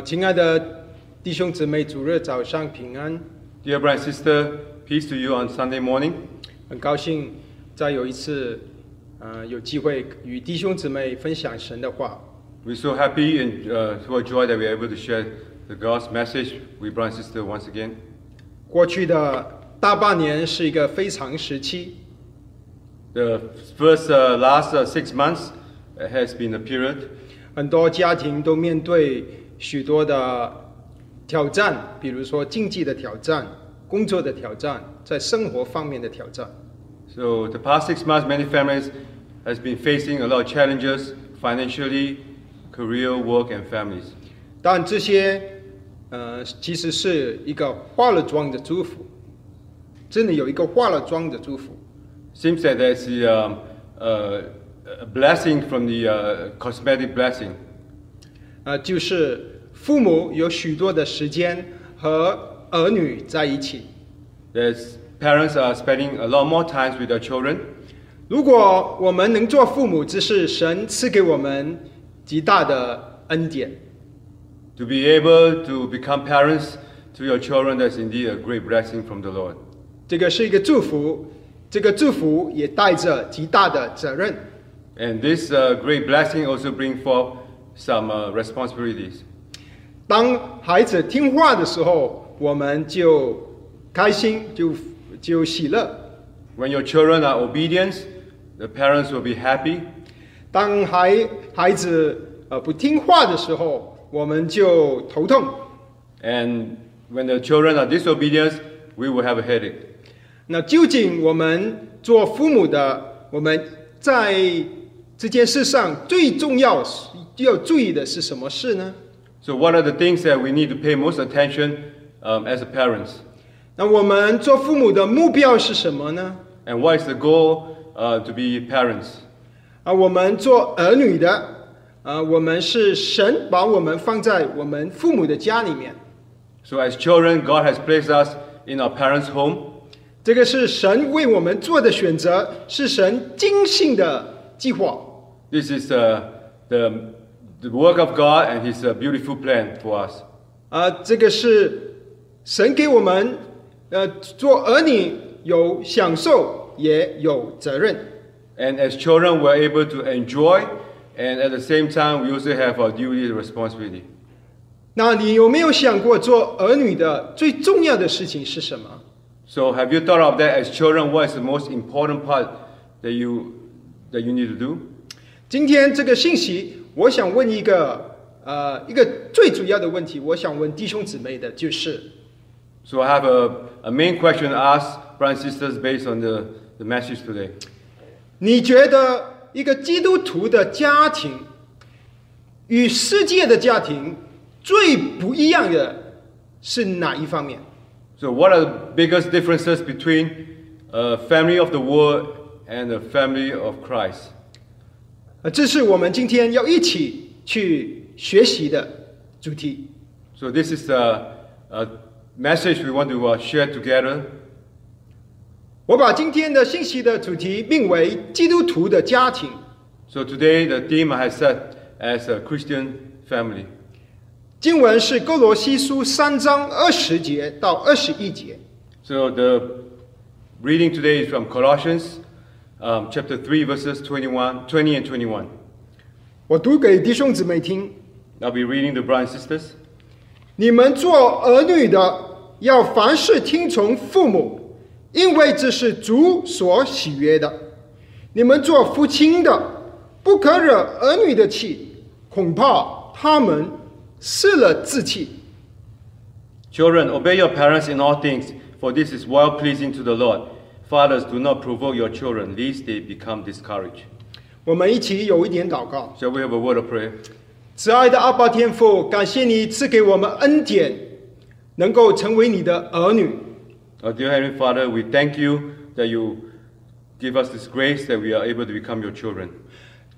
啊，亲爱的弟兄姊妹，主日早上平安。 Dear brother and sister, peace to you on Sunday morning. 很高兴再有一次，呃，有机会与弟兄姊妹分享神的话。 We're so happy and uh, so joy that we're able to share the God's message with brother and sister once again. 过去的大半年是一个非常时期， The first uh, last uh, six months uh, has been a period 很多家庭都面对 许多的挑战，比如说经济的挑战、工作的挑战，在生活方面的挑战。 So the past six months, many families has been facing a lot of challenges financially, career, work, and families. 但这些，呃，其实是一个化了妆的祝福，真的有一个化了妆的祝福。 Seems that there's the, um, uh, a blessing from the uh, cosmetic blessing. 呃，就是 父母有许多的时间和儿女在一起。 There's parents are spending a lot more times with their children. 如果我们能做父母，这是神赐给我们极大的恩典。 To be able to become parents to your children, that's indeed a great blessing from the Lord. 这个是一个祝福，这个祝福也带着极大的责任。 And this uh, great blessing also bring forth some uh, responsibilities. 当孩子听话的时候，我们就开心，就就喜乐。When your children are obedient, the parents will be happy. 当孩孩子呃不听话的时候，我们就头痛。And when the children are disobedient, we will have a headache. 那究竟我们做父母的，我们在这件事上最重要要注意的是什么事呢？So what are the things that we need to pay most attention um, as a parents? 那我们做父母的目标是什么呢？ And what is the goal uh, to be parents? 啊，我们做儿女的，啊，我们是神把我们放在我们父母的家里面， So as children, God has placed us in our parents' home. 这个是神为我们做的选择，是神精心的计划。 This is uh, the, the work of God and His uh, beautiful plan for us. 啊，这个是神给我们，呃，做儿女有享受，也有责任。 And as children, we're able to enjoy, and at the same time, we also have our duty and responsibility. 那你有没有想过，做儿女的最重要的事情是什么？ So, have you thought of that as children? What is the most important part that you that you need to do? 今天这个信息， 我想问一个，呃，一个最主要的问题，我想问弟兄姊妹的就是， So, I have a, a main question to ask brothers and sisters based on the, the message today. 你觉得一个基督徒的家庭与世界的家庭最不一样的是哪一方面？ So, what are the biggest differences between a family of the world and a family of Christ? 呃，这是我们今天要一起去学习的主题。So, this is a, a message we want to uh, share together. 我把今天的信息的主题命为“基督徒的家庭 So, today the theme I have set as a Christian family. ”。经文是哥罗西书三章二十节到二十一节。So, the reading today is from Colossians um, chapter 3, verses 21, 20 and 21. 我读给弟兄姊妹听： I'll be reading the brothers and sisters. 你们做儿女的，要凡事听从父母，因为这是主所喜悦的。你们做父亲的，不可惹儿女的气，恐怕他们失了志气。 Children, obey your parents in all things, for this is well pleasing to the Lord. Fathers, do not provoke your children, lest they become discouraged. 我们一起有一点祷告。 Shall we have a word of prayer? 慈爱的阿爸天父，感谢你赐给我们恩典，能够成为你的儿女。 Our dear Heavenly Father, we thank you that you give us this grace that we are able to become your children.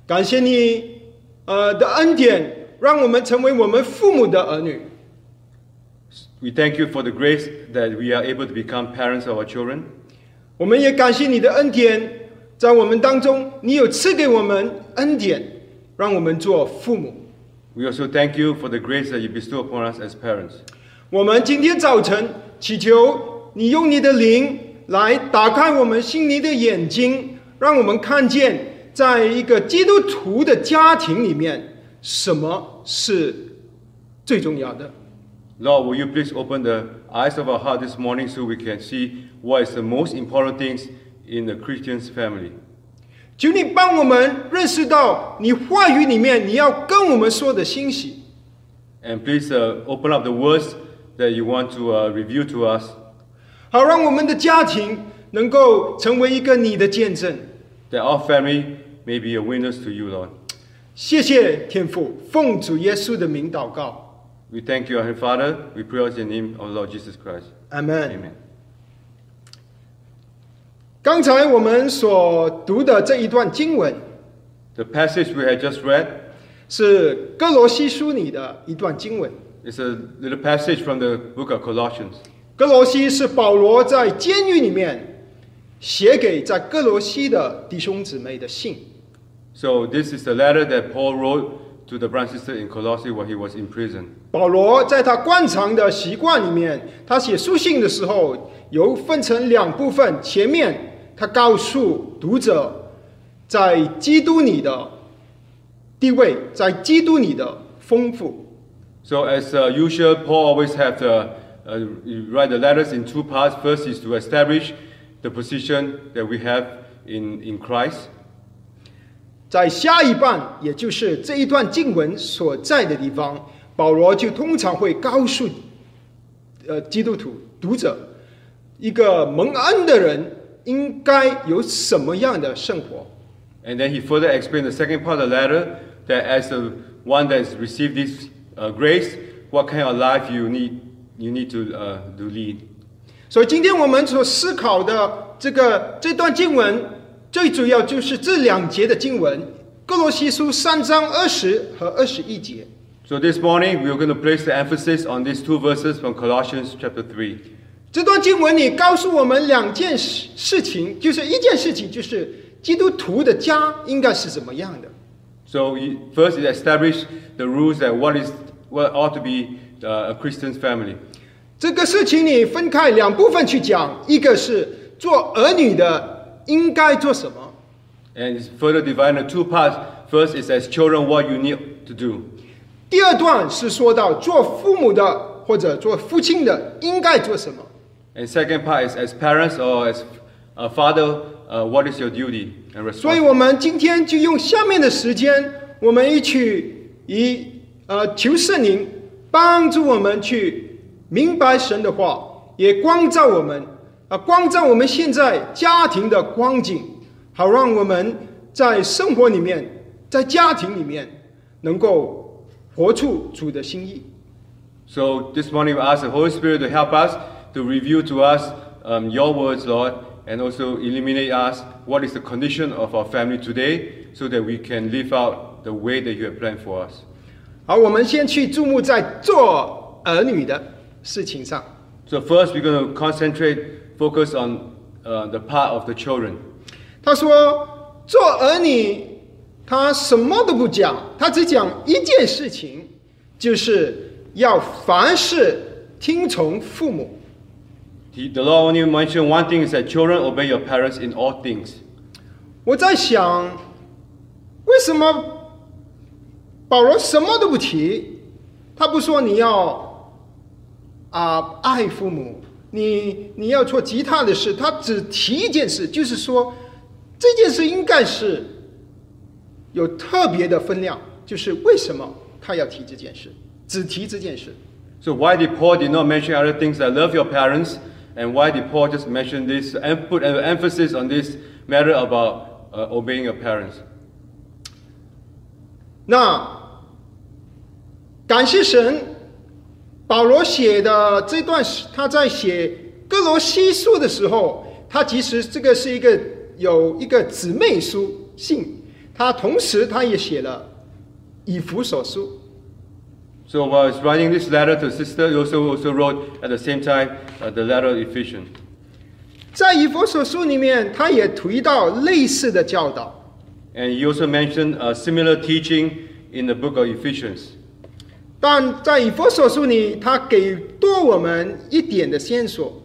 感谢你，呃的恩典，让我们成为我们父母的儿女。 We thank you for the grace that we are able to become parents of our children. 我们也感谢你的恩典，在我们当中，你有赐给我们恩典，让我们做父母。We also thank you for the grace that you bestow upon us as parents. 我们今天早晨祈求你用你的灵来打开我们心灵的眼睛，让我们看见，在一个基督徒的家庭里面，什么是最重要的。Lord, will you please open the eyes of our heart this morning so we can see what is the most important things in the Christian's family? 求你帮我们认识到你话语里面你要跟我们说的信息， And please uh, open up the words that you want to uh, reveal to us 好让我们的家庭能够成为一个你的见证。 that our family may be a witness to you, Lord. 谢谢天父，奉主耶稣的名祷告， We thank you, our Father. We pray in the name of Lord Jesus Christ. Amen. Amen. 刚才我们所读的这一段经文，The passage we had just read，是歌罗西书里的一段经文。It's a little passage from the book of Colossians. 哥罗西是保罗在监狱里面写给在哥罗西的弟兄姊妹的信。So this is the letter that Paul wrote to the sister in Colossae while he was in prison. 保罗在他惯常的习惯里面，他写书信的时候有分成两部分。前面他告诉读者，在基督里的地位，在基督里的丰富。So as uh, usual, Paul always the, uh, write the letters in two parts. First is to establish the position that we have in, in Christ. 在下一半，也就是这一段经文所在的地方，保罗就通常会告诉，呃，基督徒读者，一个蒙恩的人应该有什么样的生活。And then he further explained the second part of the letter that as the one that has received this uh, grace, what kind of life you need, you need to, uh, to lead. 所以，今天我们所思考的这个这段经文，最主要就是这两节的经文，《哥罗西书》三章二十和二十一节。So this morning we are going to place the emphasis on these two verses from Colossians chapter three. 这段经文里告诉我们两件事事情，就是一件事情，就是基督徒的家应该是怎么样的。So first it established the rules that what is what ought to be uh, a Christian's family. 这个事情你分开两部分去讲，一个是做儿女的应该做什么，And it's further divided into two parts. First is as children what you need to do. 第二段是说到做父母的或者做父亲的应该做什么。And second part is as parents or as a father, uh, what is your duty and 所以.我们今天就用下面的时间，我们一起以呃求圣灵帮助我们去明白神的话，也光照我们啊、光照我们现在家庭的光景，好让我们在生活里面，在家庭里面能够活出主的心意。 So this morning we ask the Holy Spirit to help us to reveal to us um, your words, Lord, and also illuminate us what is the condition of our family today so that we can live out the way that you have planned for us. 好，我们先去注目在做儿女的事情上。 So first we're going to concentrate, focus on uh, the part of the children. 他说：“做儿女，他什么都不讲，他只讲一件事情，就是要凡事听从父母。He, the Lord only mentioned one thing is that children obey your parents in all things. ”我在想，为什么保罗什么都不提？他不说你要啊爱父母，你你要做其他的事，他只提一件事，就是说这件事应该是有特别的分量，就是为什么他要提这件事，只提这件事。So why did Paul did not mention other things like love your parents, and why did Paul just mention this and put an emphasis on this matter about uh, obeying your parents? 那感谢神，保罗写的这段是他在写哥罗西书的时候，他其实这个是一个有一个姊妹书信，他同时他也写了以弗所书。So while he's writing this letter to sister, he also also wrote at the same time uh, the letter of Ephesians. 在以弗所书里面，他也提到类似的教导。And he also mentioned a similar teaching in the book of Ephesians. 但在以佛所书里，他给多我们一点的线索。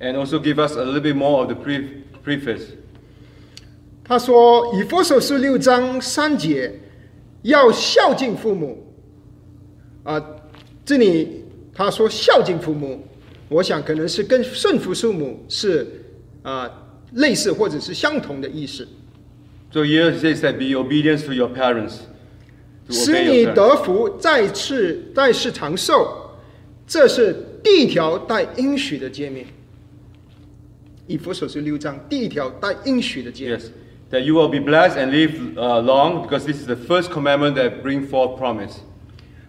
and also give us a little bit more of the pre- preface. 他说，以佛所书六章三节，要孝敬父母。啊，这里他说孝敬父母，我想可能是跟顺服父母是啊类似或者是相同的意思，So here it says that be obedient to your parents. 使你得福，再次再世长寿，这是第一条带应许的诫命。以弗所书六章第一条带应许的诫命。Yes, that you will be blessed and live uh, long because this is the first commandment that bring forth promise.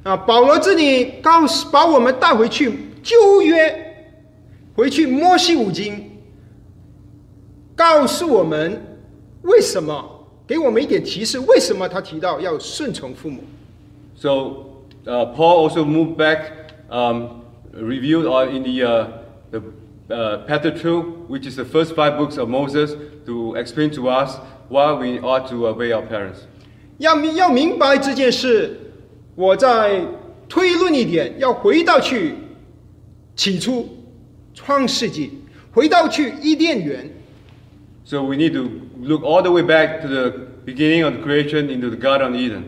啊，保罗这里告诉把我们带回去旧约，回去摩西五经，告诉我们为什么，给我们一点提示，为什么他提到要顺从父母。 So uh, Paul also moved back, um, reviewed on in the uh, the uh, Pentateuch, which is the first five books of Moses, to explain to us why we ought to obey our parents. 要明要明白这件事，我再推论一点，要回到去起初创世纪，回到去伊甸园， So we need to look all the way back to the beginning of the creation into the Garden of Eden.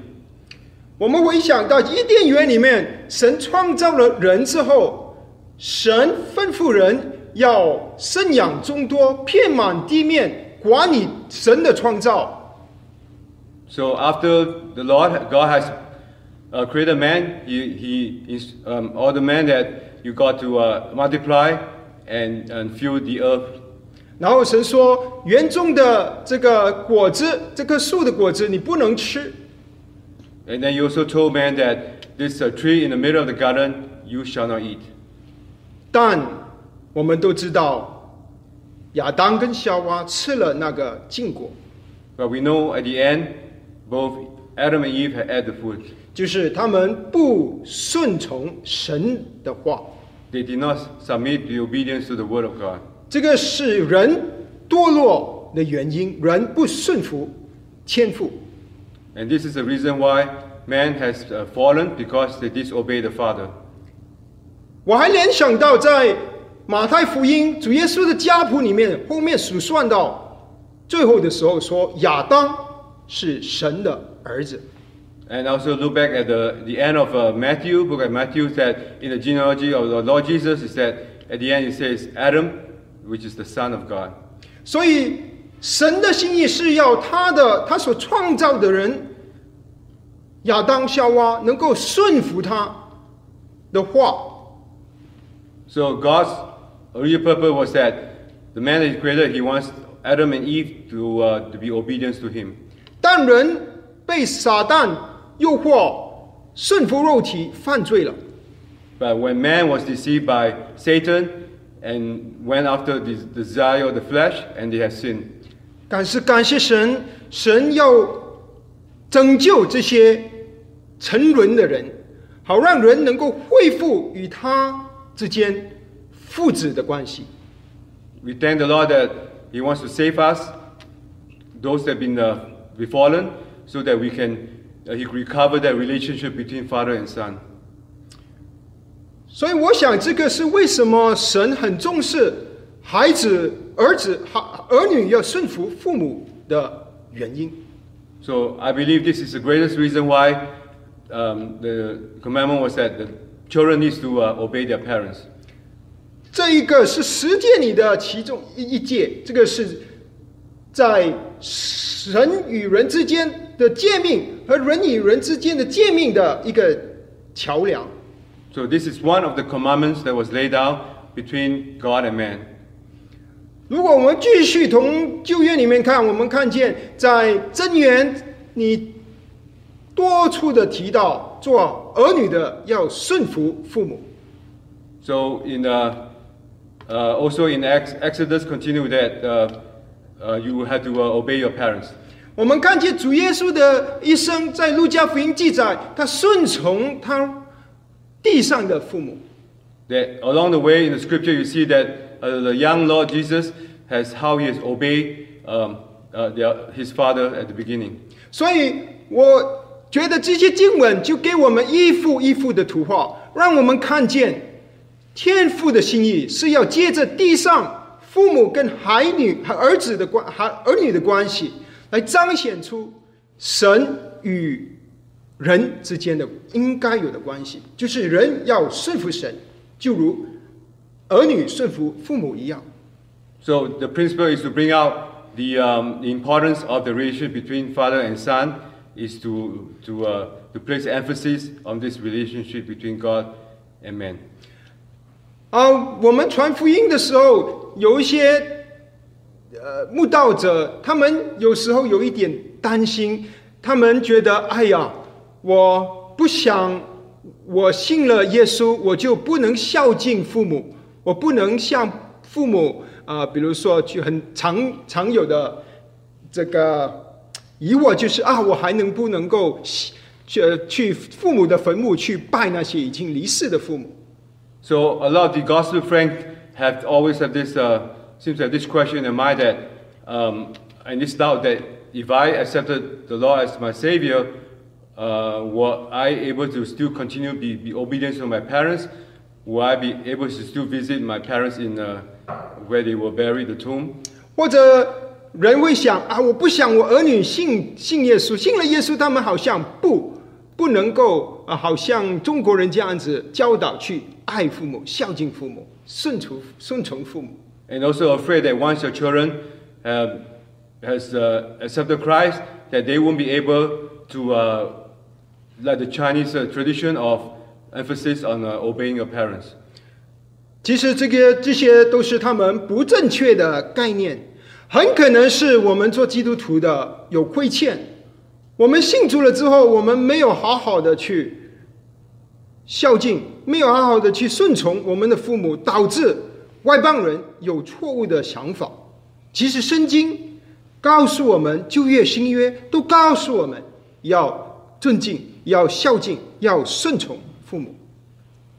我们回想到伊甸园里面，神创造了人之后，神吩咐人要生养众多，遍满地面，管理神的创造。 So after the Lord God has uh, created man, He He is um, all the man that you got to uh, multiply and and fill the earth. 然后神说，园中的这个果子，这棵树的果子你不能吃，And then you also told man that this uh, tree in the middle of the garden you shall not eat. 但我们都知道，亚当跟夏娃吃了那个禁果，But we know at the end, both Adam and Eve had ate the fruit. 就是他们不顺从神的话。They did not submit the obedience to the word of God. 这个是人堕落的原因，人不顺服天赋。And this is the reason why man has uh, fallen because they disobey the Father. 我还联想到在马太福音主耶稣的家谱里面，后面数算到最后的时候说亚当是神的儿子。And also look back at the, the end of uh, Matthew, book of Matthew, that in the genealogy of the Lord Jesus, is that at the end it says Adam, which is the son of God. 所以神的心意是要他的他所创造的人亚当夏娃能够顺服他的话， So God's original purpose was that the man that He created, He wants Adam and Eve to, uh, to be obedient to Him. 但人被撒旦诱惑，顺服肉体犯罪了。 But when man was deceived by Satan and went after the desire of the flesh, and they have sinned. 但是感谢神，神要拯救这些沉沦的人，好让人能够恢复与他之间父子的关系。 We thank the Lord that He wants to save us, those that have been uh, befallen, so that we can uh, He recover that relationship between father and son. 所以我想，这个是为什么神很重视孩子、儿子、孩儿女要顺服父母的原因。So I believe this is the greatest reason why um, the commandment was that the children needs to uh, obey their parents. 这一个是十诫里的其中一一诫，这个是在神与人之间的诫命和人与人之间的诫命的一个桥梁。So this is one of the commandments that was laid out between God and man. 如果我们继续从旧约里面看，我们看见在真言你多处的提到，做儿女的要顺服父母。 So in uh, uh, also in Ex- Exodus, continue that uh, uh, you had to uh, obey your parents. 我们看见主耶稣的一生，在路加福音记载，他顺从他 地上的父母。That along the way in the scripture, you see that uh, the young Lord Jesus has how he has obeyed um, uh, their, his father at the beginning. 所以我觉得这些经文就给我们一幅一幅的图画，让我们看见天父的心意是要借着地上父母跟孩女和儿子的关孩儿女的关系，来彰显出神与人之间的应该有的关系，就是人要顺服神，就如儿女顺服父母一样。So the principle is to bring out the, um, the importance of the relationship between father and son is to, to, uh, to place emphasis on this relationship between God and man. 啊，我们传福音的时候，有一些呃慕道者，他们有时候有一点担心，他们觉得，哎呀，我不想我信了耶稣，我就不能孝敬父母，我不能向父母啊、比如说去很常常有的这个疑惑就是啊，我还能不能够去去父母的坟墓去拜那些已经离世的父母？So a lot of the gospel friends have always have this, uh, seems have this question in mind that, um, and this doubt that if I accepted the law as my Savior, uh, were I able to still continue be, be obedient to my parents? Will I be able to still visit my parents in uh, where they were buried, the tomb? 或者人会想啊，我不想我儿女信信耶稣，信了耶稣，他们好像不不能够啊，好像中国人这样子教导去爱父母、孝敬父母、顺从顺从父母。 And also afraid that once your children have, has uh, accepted Christ, that they won't be able to, uh, like the Chinese tradition of emphasis on obeying your parents. 其实这个这些都是他们不正确的概念，很可能是我们做基督徒的有亏欠。我们信主了之后，我们没有好好的去孝敬，没有好好的去顺从我们的父母，导致外邦人有错误的想法。其实圣经告诉我们，旧约、新约都告诉我们要尊敬、要孝敬、要顺从父母。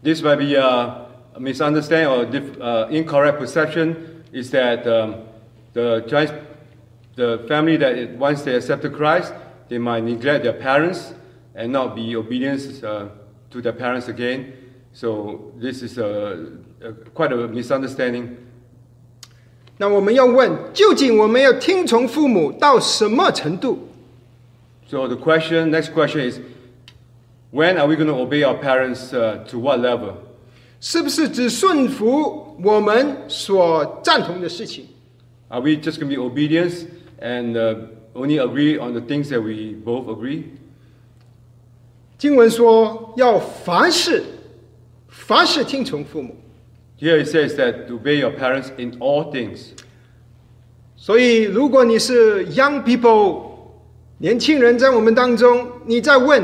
This might be a misunderstanding or dif- uh, incorrect perception is that um, the, Chinese, the family that once they accepted Christ, they might neglect their parents and not be obedient uh, to their parents again. So this is a, a, quite a misunderstanding. 那我们要问，究竟我们要听从父母到什么程度？ So the question, next question is, when are we going to obey our parents uh, to what level? 是不是只顺服我们所赞同的事情？ Are we just going to be obedient and uh, only agree on the things that we both agree? 经文说要凡事，凡事听从父母。 Here it says that to obey your parents in all things. 所以，如果你是 young people，年轻人在我们当中，你在问，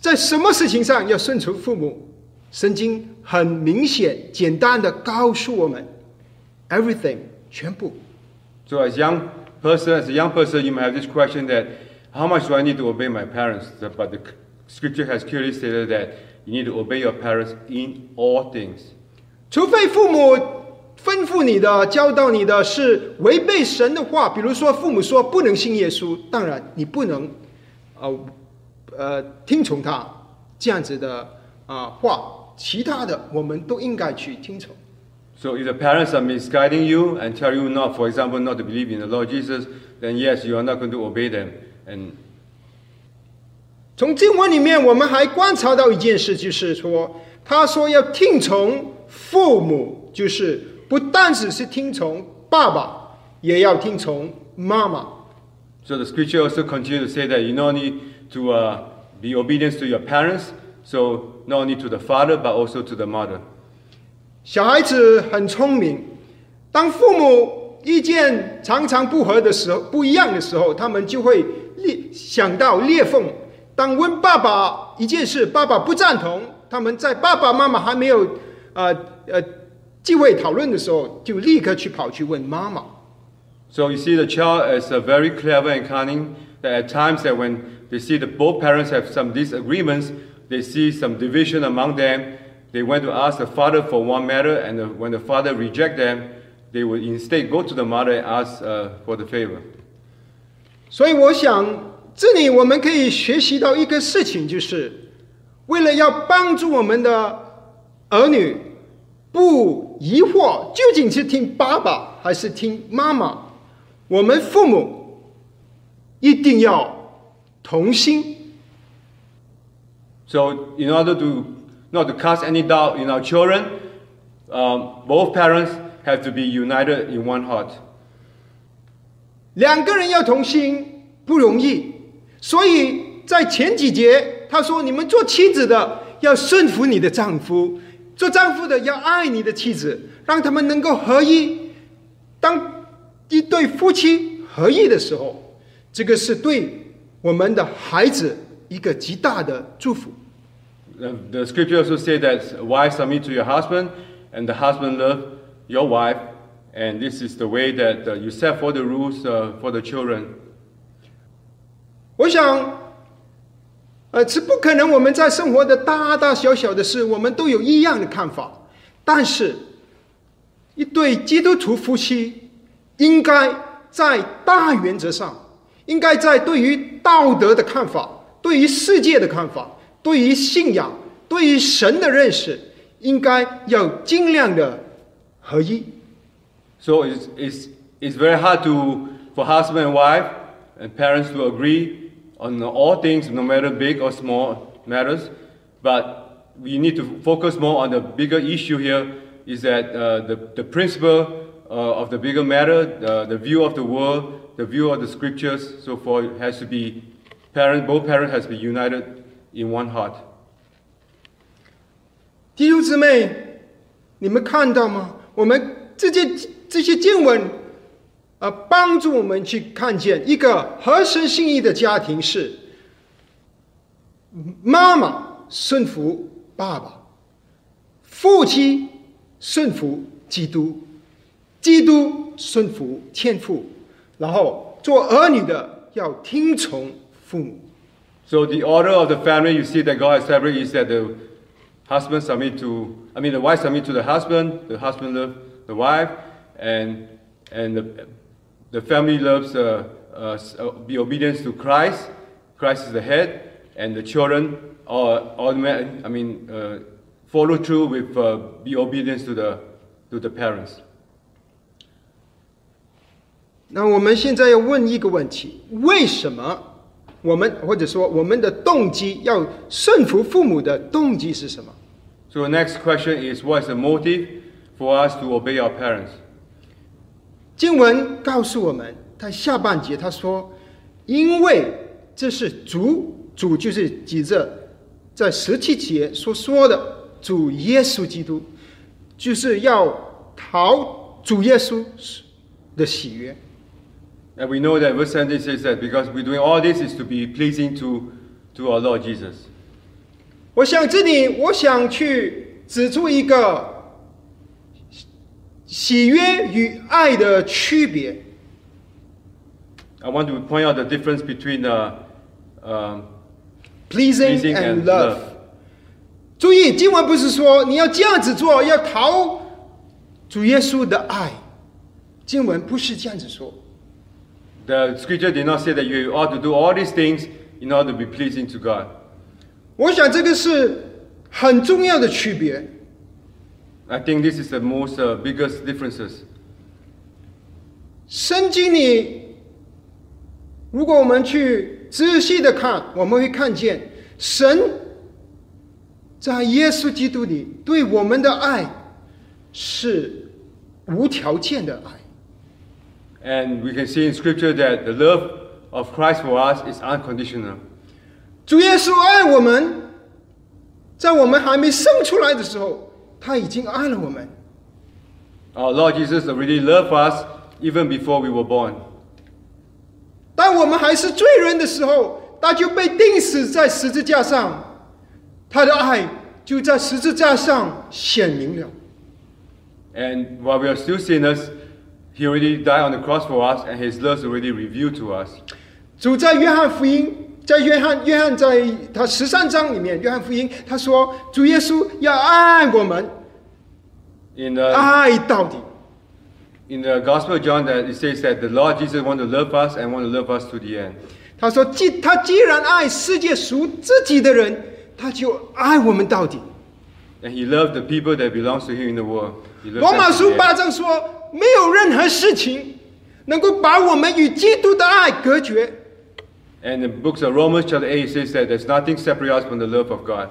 在什么事情上要顺从父母？圣经很明显、简单的告诉我们，everything 全部。So as young person, as a young person, you might have this question that how much do I need to obey my parents? But the scripture has clearly stated that you need to obey your parents in all things. 除非父母吩咐你的、教导你的是违背神的话，比如说父母说不能信耶稣，当然你不能，呃呃听从他这样子的啊、话。其他的我们都应该去听从。 So if the parents are misguiding you and tell you not, for example, not to believe in the Lord Jesus, then yes, you are not going to obey them. And 从经文里面，我们还观察到一件事，就是说，他说要听从父母，就是不单只是听从爸爸，也要听从妈妈。 so the scripture also continues to say that you not need to uh, be obedient to your parents, so not only to the father, but also to the mother. 小孩子很聪明，当父母意见常常不合的时候，不一样的时候，他们就会裂想到裂缝。当问爸爸一件事，爸爸不赞同，他们在爸爸妈妈还没有呃呃机会讨论的时候，就立刻去跑去问妈妈。 So you see the child is uh, very clever and cunning. That at times that when they see that both parents have some disagreements, they see some division among them. They went to ask the father for one matter, and the, when the father reject them, they will instead go to the mother and ask uh, for the favor. 所以我想， 这里我们可以学习到一个事情，就是为了要帮助我们的儿女不疑惑究竟是听爸爸还是听妈妈，我们父母一定要 同心。So, in order to not to cast any doubt in our children, um, both parents have to be united in one heart. 两个人要同心不容易，所以在前几节他说：“你们做妻子的要顺服你的丈夫，做丈夫的要爱你的妻子，让他们能够合一。当一对夫妻合一的时候，这个是对我们的孩子一个极大的祝福。The, the scripture also say that wives submit to your husband, and the husband love your wife, and this is the way that uh, you set for the rules uh, for the children. 我想，呃，是不可能我们在生活的大大小小的事，我们都有一样的看法。但是，一对基督徒夫妻应该在大原则上，应该在对于道德的看法、对于世界的看法、对于信仰、对于神的认识，应该要尽量的合一。 So it's, it's, it's very hard to, for husband and wife and parents to agree on all things, no matter big or small matters. But we need to focus more on the bigger issue here is that uh, the, the principle uh, of the bigger matter, uh, the view of the world, The view of the scriptures, so forth, has to be, parent, both parents has to be united in one heart. 弟兄姊妹，你们看到吗？我们这些这些经文，呃，帮助我们去看见一个合神心意的家庭是妈妈顺服爸爸，父亲顺服基督，基督顺服天父，然后做儿女的要听从父母。 So the order of the family you see that God has separated is that the husband submit to, I mean the wife submit to the husband, the husband love the wife, and and the, the family loves uh, uh, s- uh, be obedience to Christ. Christ is the head, and the children are automatic. I mean uh, follow through with uh, be obedience to the to the parents. 那我们现在要问一个问题：为什么我们或者说我们的动机要顺服父母的动机是什么？So the next question is, what is the motive for us to obey our parents? 经文告诉我们，他下半节他说：“因为这是主，主就是指着在十七节所说的主耶稣基督，就是要讨主耶稣的喜悦。And we know that verse 17 says that because we're doing all this is to be pleasing to, to our Lord Jesus. ”我想这里，我想去指出一个喜悦与爱的区别。 I want to point out the difference between uh, um, pleasing pleasing and and love love.。注意，经文不是说你要这样子做，要讨主耶稣的爱。经文不是这样子说。 The scripture did not say that you ought to do all these things in order to be pleasing to God. 我想这个是很重要的区别。I think this is the most uh, biggest differences. 圣经里，如果我们去仔细的看，我们会看见神在耶稣基督里对我们的爱是无条件的爱。And we can see in scripture that the love of Christ for us is unconditional. 主耶稣爱我们，在我们还没生出来的时候，他已经爱了我们。 Our Lord Jesus already loved us even before we were born. 当我们还是罪人的时候，他就被钉死在十字架上，他的爱就在十字架上显明了。 And while we are still sinners, He already died on the cross for us, and His love is already revealed to us. 主在约翰福音，在约翰约翰在他十三章里面，约翰福音他说，主耶稣要爱我们， In the, 爱到底。 in the Gospel of John, that it says that the Lord Jesus want to love us and want to love us to the end. 他说：“既他既然爱世界属自己的人，他就爱我们到底。 And he loved the people that belongs to him in the world. He ” loved 罗马 them to 书 the 八 end. 章说：“ 没有任何事情能够把我们与基督的爱隔绝。 And in the books of Romans chapter 8 it says that there's nothing separates us from the love of God.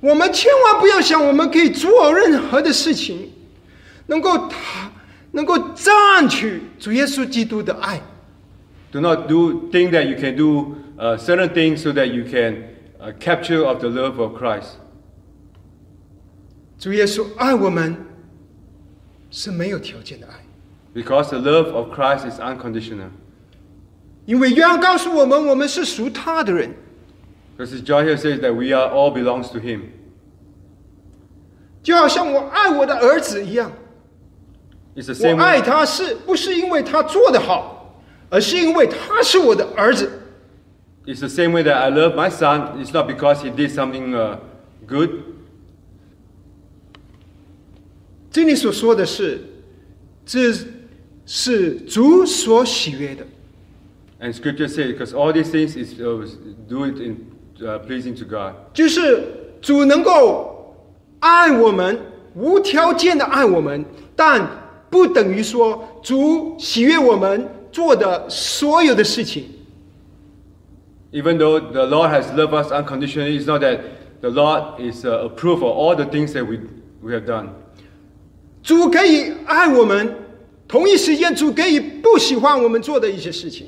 我们千万不要想我们可以做任何的事情，能够他能够占取主耶稣基督的爱。 Do not do think that you can do uh, certain things so that you can uh, capture of the love of Christ. 主耶稣爱我们 是没有条件的爱， Because the love of Christ is unconditional. 因为约翰告诉我们，我们是属他的人。 Because John here says that we are all belongs to him. 就好像我爱我的儿子一样， It's the 我 same 爱 way, 他是不是因为他做得好，而是因为他是我的儿子。 it's the same way that I love my son. It's not because he did something uh, good. 这里所说的是，这是主所喜悦的。 And scripture says, because all these things is uh, do it in uh, pleasing to God. 就是主能够爱我们，无条件的爱我们，但不等于说主喜悦我们做的所有的事情。 Even though the Lord has loved us unconditionally, it's not that the Lord is uh, approved of all the things that we, we have done. 主可以爱我们，同一时间主可以不喜欢我们做的一些事情。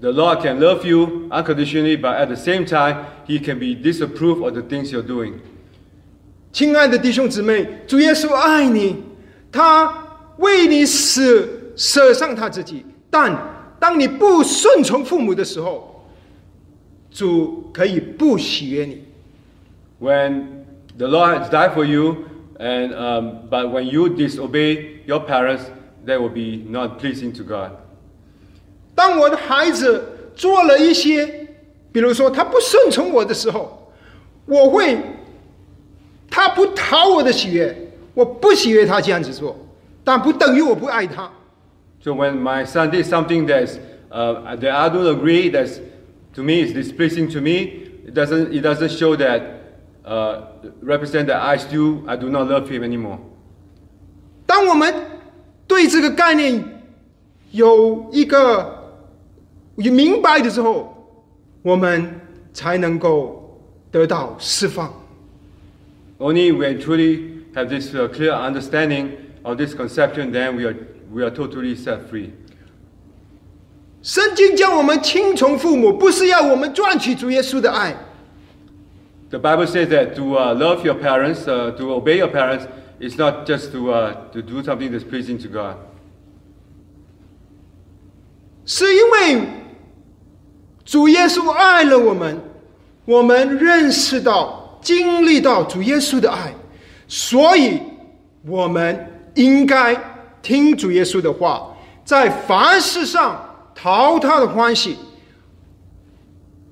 The Lord can love you unconditionally, but at the same time, He can be disapproved of the things you're doing. 亲爱的弟兄姊妹，主耶稣爱你，他为你死，舍上他自己。但当你不顺从父母的时候，主可以不喜悦你。When the Lord has died for you, and um, but when you disobey your parents, that will be not pleasing to God. 当我的孩子做了一些，比如说他不顺从我的时候，我会，他不讨我的喜悦，我不喜悦他这样子做，但不等于我不爱他。 So when my son did something that's uh, that I don't agree, that's to me is displeasing to me, it doesn't it doesn't show that uh, represent that I still I do not love him anymore. 当我们对这个概念有一个有明白的时候，我们才能够得到释放。Only when truly have this uh, clear understanding of this conception, then we are we are totally set free. 圣经叫我们听从父母，不是要我们赚取主耶稣的爱。The Bible says that to uh, love your parents, uh, to obey your parents, is not just to uh, to do something that's pleasing to God. 是因为主耶稣爱了我们，我们认识到、经历到主耶稣的爱，所以我们应该听主耶稣的话，在凡事上讨他的欢喜，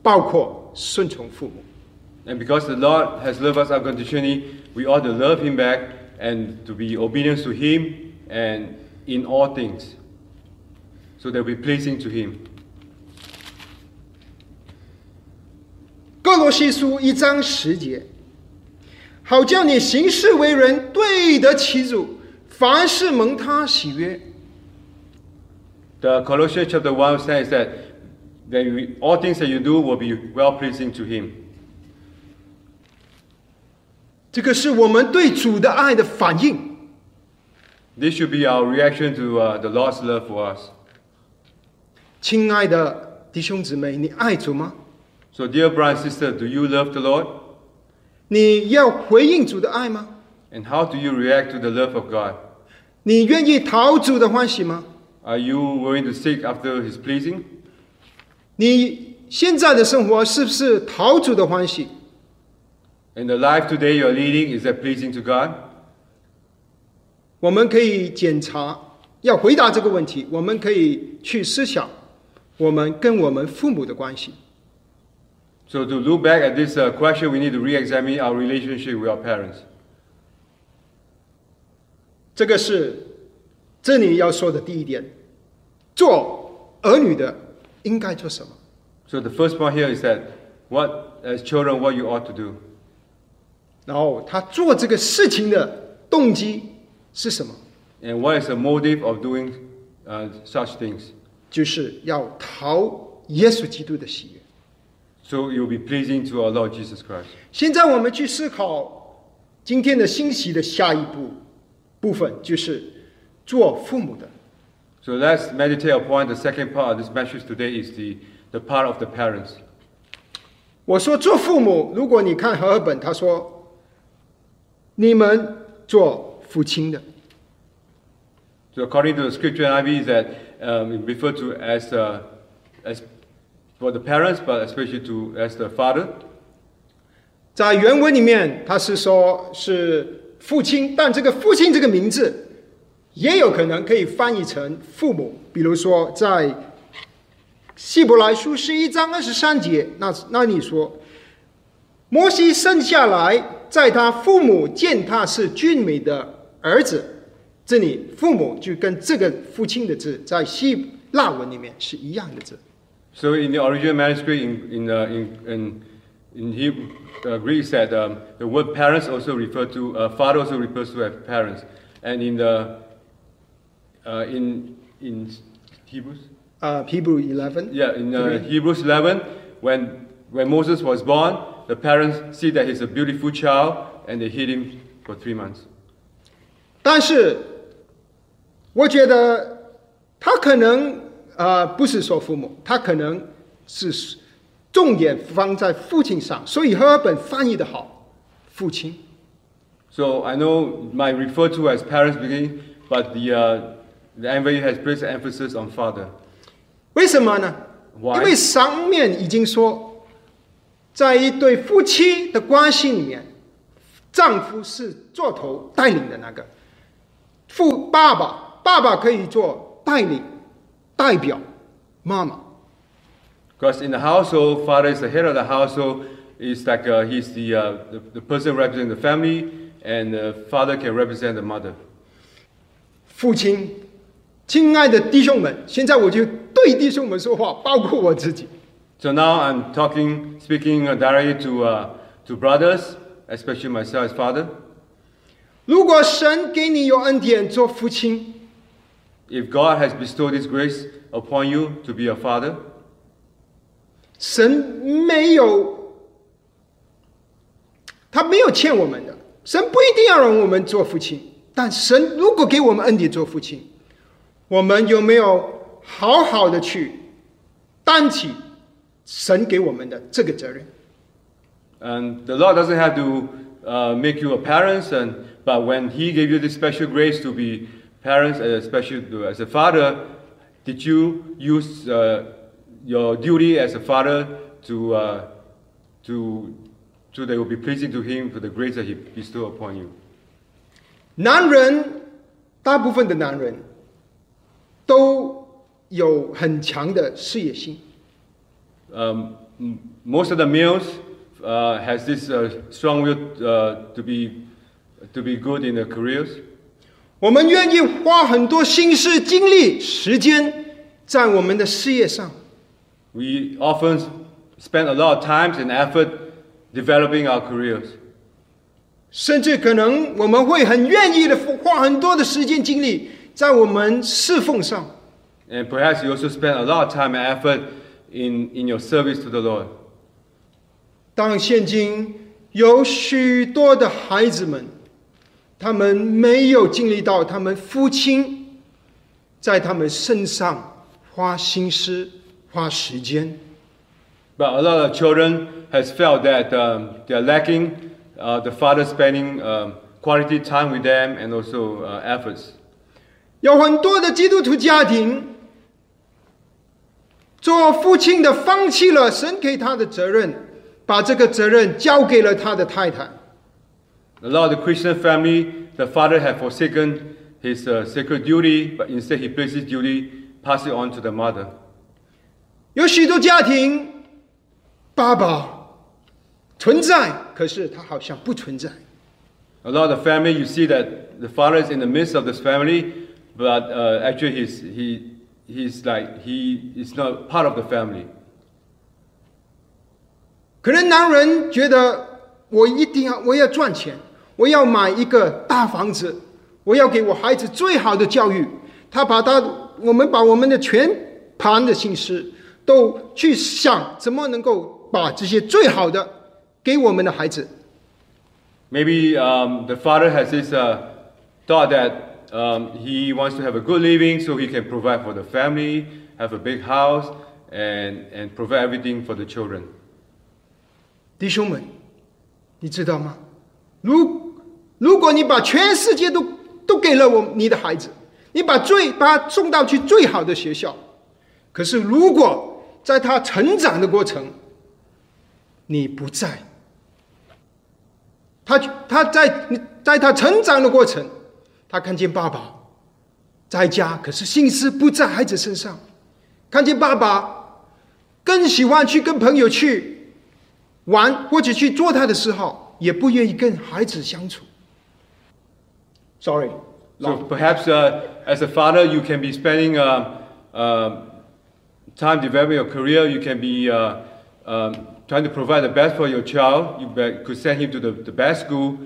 包括顺从父母。And because the Lord has loved us unconditionally, we ought to love Him back and to be obedient to Him and in all things, so that we're pleasing to Him. 歌罗西书一章十节，好叫你行事为人对得其主，凡事蒙他喜悦。The Colossians chapter one says that that all things that you do will be well pleasing to Him. 这个是我们对主的爱的反应。 This should be our reaction to uh, the Lord's love for us. 亲爱的弟兄姊妹，你爱主吗？ So, dear brother and sister, do you love the Lord? 你要回应主的爱吗？ And how do you react to the love of God? 你愿意讨主的欢喜吗？ Are you willing to seek after His pleasing? 你现在的生活是不是讨主的欢喜？ In the life today you are leading, is that pleasing to God? 我们可以检查，要回答这个问题，我们可以去思想我们跟我们父母的关系。 So to look back at this uh, question, we need to re-examine our relationship with our parents. 这个是这里要说的第一点，做儿女的 应该做什么。 So the first point here is that what, as children, what you ought to do. 然后他做这个事情的动机是什么？ And what is the motive of doing uh, such things? 就是要讨耶稣基督的喜悦。 So you'll be pleasing to our Lord Jesus Christ. 现在我们去思考今天的信息的下一步部分，就是做父母的。 So let's meditate upon the second part of this message today is the, the part of the parents. 我说做父母，如果你看和合本，他说 你们做父亲的，So according to the scripture NIV is that um, it referred to as, uh, as for the parents, but especially to as the father. 在原文里面他是说是父亲，但这个父亲这个名字也有可能可以翻译成父母。比如说在希伯来书十一章二十三节，那那你说摩西生下来，在他父母见他是俊美的儿子，这里父母就跟这个父亲的字在希腊文里面是一样的字。 So in the original manuscript in in uh, in in, in Hebrew, uh, Greek said um, the word parents also refer to uh, father also refers to as parents, and in the uh, in in Hebrews, 啊、p Hebrew eleven， yeah, in uh, Hebrews 11, when when Moses was born, the parents see that he's a beautiful child and they hit him for three months. 但是，我觉得他可能啊、呃、不是说父母，他可能是重点放在父亲上，所以赫本翻译的好，父亲。So I know my refer to as parents beginning, but the uh, the NIV has placed emphasis on father. 为什么呢？因为上面已经说在一对夫妻的关系里面，丈夫是做头带领的那个，父爸爸爸爸可以做带领、代表妈妈。Because in the household, father is the head of the household. It's like uh, he's the, uh, the the person representing the family, and the father can represent the mother. 父亲，亲爱的弟兄们，现在我就对弟兄们说话，包括我自己。So now I'm talking, speaking uh, directly to uh, to brothers, especially myself as father. 如果神给你有恩典做父亲， If God has bestowed His grace upon you to be a father, 神没有，他没有欠我们的，神不一定要让我们做父亲，但神如果给我们恩典做父亲，我们有没有好好的去担起 神给我们的这个责任？ and the Lord doesn't have to uh, make you a parent, and but when He gave you this special grace to be parents, uh, especially to- as a father, did you use uh, your duty as a father to uh, to so that it will be pleasing to Him for the grace that He bestowed upon you? 男人，大部分的男人都有很强的事业心， Um, m- most of the males uh, has this uh, strong will uh, to be to be good in their careers. 我们愿意花很多心思、精力、时间在我们的事业上。 We often spend a lot of time and effort developing our careers. 甚至可能我们会很愿意的花很多的时间精力在我们侍奉上， And perhaps you also spend a lot of time and effort in, in your service to the Lord. 当现今有许多的孩子们，他们没有经历到他们父亲在他们身上花心思、花时间， But a lot of children has felt that um, they're lacking uh, the father spending um, quality time with them and also uh, efforts. 有很多的基督徒家庭， 做父亲的放弃了神给他的责任，把这个责任交给了他的太太。 A lot of the Christian family, the father had forsaken his uh, sacred duty, but instead he placed his duty, pass it on to the mother. 有许多家庭，爸爸存在，可是他好像不存在。 A lot of the family, you see that the father is in the midst of this family, but uh, actually he's, he, he's like he is not part of the family. 可能男人觉得我一定要我要赚钱，我要买一个大房子，我要给我孩子最好的教育。他把他我们把我们的全盘的心思都去想怎么能够把这些最好的给我们的孩子。Maybe um, the father has this uh, thought that um, he wants to have a good living so he can provide for the family, have a big house, and, and provide everything for the children. 弟兄们，你知道吗？如如果你把全世界都都给了我你的孩子，你把最把他送到去最好的学校，可是如果在他成长的过程，你不在，他他在在他成长的过程，他看见爸爸在家，可是心思不在孩子身上，看见爸爸更喜欢去跟朋友去玩或者去做他的时候，也不愿意跟孩子相处。Sorry， So perhaps uh, as a father, you can be spending uh, uh, time developing your career. You can be uh, um, trying to provide the best for your child. You be- could send him to the, the best school.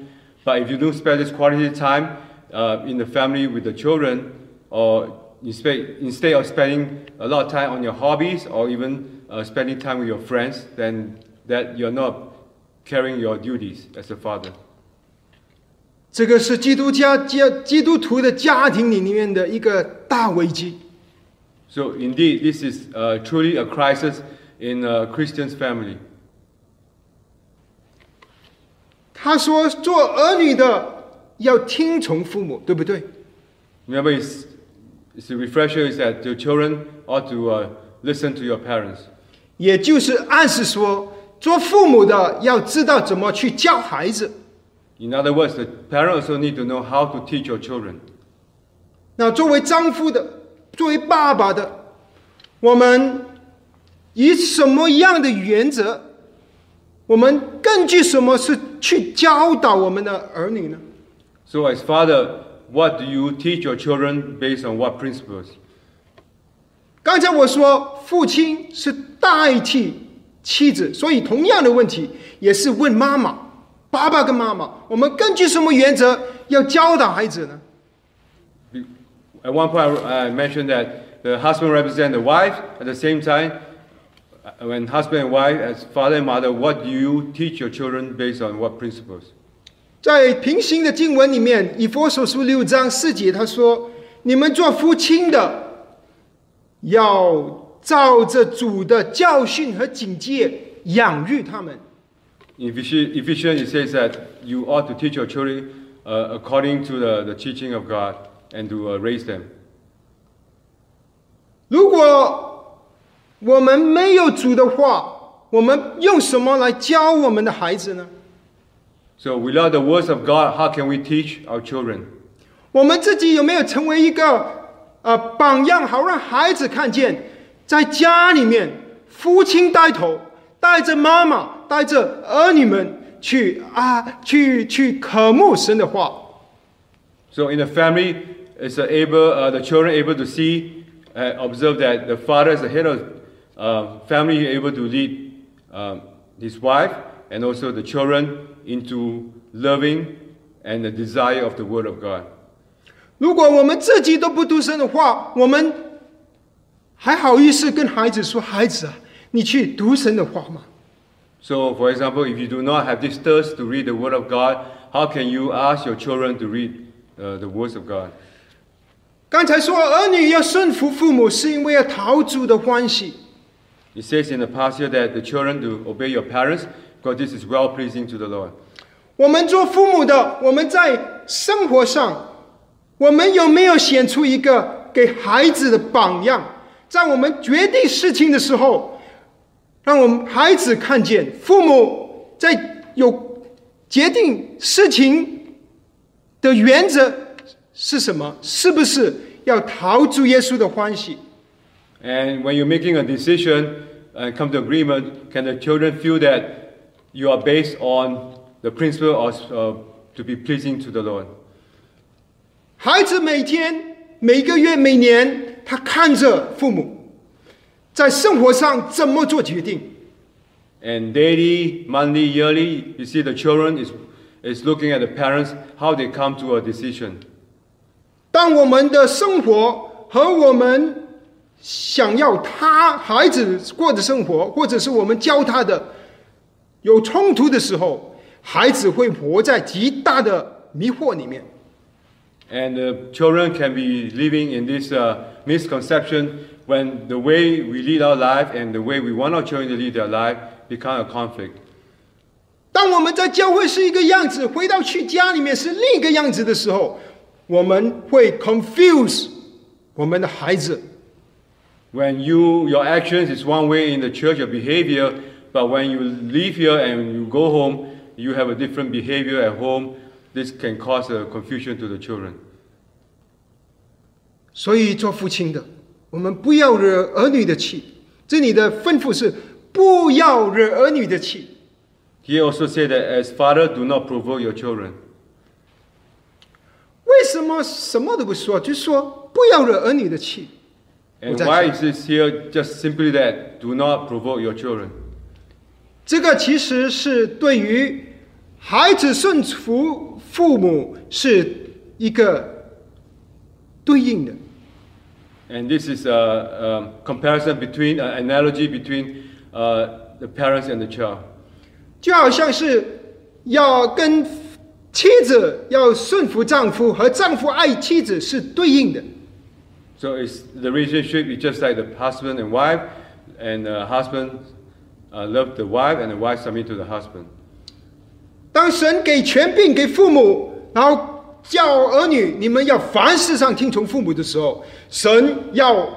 But if you don't spend this quality time uh, in the family with the children, or you spe- instead of spending a lot of time on your hobbies or even uh, spending time with your friends, then that you're not carrying your duties as a father. 这个是基督家家基督徒的家庭里面的一个大危机。 So indeed, this is uh, truly a crisis in a Christian's family. 他说，做儿女的 要听从父母，对不对？ Remember, it's, it's the refresher is that your children ought to uh, listen to your parents. 也就是暗示说，做父母的要知道怎么去教孩子。 In other words, the parent also need to know how to teach your children. 那作为丈夫的，作为爸爸的，我们以什么样的原则？我们根据什么是去教导我们的儿女呢？ So, as father, what do you teach your children based on what principles? 刚才我说，父亲是代替妻子，所以同样的问题也是问妈妈、爸爸跟妈妈，我们根据什么原则要教导孩子呢？ At one point, I I mentioned that the husband represents the wife. At the same time, uh, when husband and wife, as father and mother, what do you teach your children based on what principles? 在平行的经文里面，以佛所书六章四节，他说：“你们做父亲的，要照着主的教训和警戒养育他们。Ephesians, it says that you ought to teach your children uh, according to the, the teaching of God and to uh, raise them. 如果我们没有主的话，我们用什么来教我们的孩子呢？So, without the words of God, how can we teach our children? 我们自己有没有成为一个呃榜样，好让孩子看见，在家里面父亲带头，带着妈妈，带着儿女们去啊，去去渴慕神的话。 So, in the family, is uh, able uh, the children able to see, uh, observe that the father is the head of uh, family, able to lead um, his wife and also the children into loving and the desire of the Word of God. 如果我们自己都不读神的话，我们还好意思跟孩子说：“孩子啊，你去读神的话吗？” So, for example, if you do not have this thirst to read the Word of God, how can you ask your children to read uh, the words of God? 刚才说儿女要顺服父母，是因为要讨主的欢喜。 It says in the past here that the children to obey your parents because this is well pleasing to the Lord. 我们做父母的，我们在生活上，我们有没有显出一个给孩子的榜样？在我们决定事情的时候，让我们孩子看见父母在有决定事情的原则是什么？是不是要讨主耶稣的欢喜？ And when you're making a decision and come to agreement, can the children feel that you are based on the principle of uh, to be pleasing to the Lord? 孩子每天、每个月、每年 他看着父母在生活上怎么做决定。 And daily, monthly, yearly, you see the children is, is looking at the parents, how they come to a decision. 当我们的生活和我们想要他孩子过的生活，或者是我们教他的 有冲突的时候，孩子会活在极大的迷惑里面。 And the children can be living in this uh, misconception when the way we lead our life and the way we want our children to lead their life become a conflict. 当我们在教会是一个样子，回到去家里面是另一个样子的时候，我们会 confuse 我们的孩子。 When you, your actions is one way in the church, your behavior, but when you leave here and you go home, you have a different behavior at home. This can cause a confusion to the children. 所以做父亲的，我们不要惹儿女的气。这里的吩咐是不要惹儿女的气。 He also said that as father, do not provoke your children. 为什么什么都不说，就说不要惹儿女的气？ And 我在 why 想 is this here just simply that? Do not provoke your children. 这个其实是对于孩子顺服父母是一个对应的。And this is a, um comparison between, an analogy between uh, the parents and the child. 就好像是要跟妻子要顺服丈夫，和丈夫爱妻子是对应的。So it's, the relationship is just like the husband and wife, and the husband uh, love the wife, and the wife submit to the husband. 当神给权柄给父母，然后教儿女，你们要凡事上听从父母的时候，神要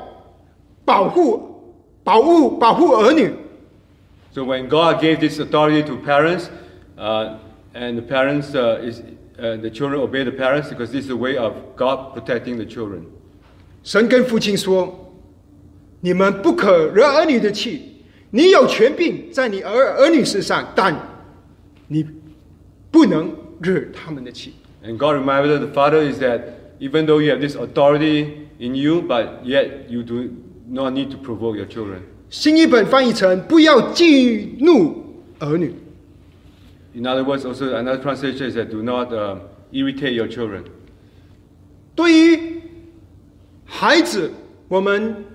保护、保护、保护儿女。 So when God gave this authority to parents, uh, and the parents uh, is uh, the children obey the parents because this is a way of God protecting the children. 神跟父亲说：“你们不可惹儿女的气， ”你有权柄在你儿儿女身上，但你不能惹他们的气。And God reminded the father is that even though you have this authority in you, but yet you do not need to provoke your children. 新一本翻译成“不要激怒儿女 In other words, also another translation is that do not um, irritate your children. ”。对于孩子，我们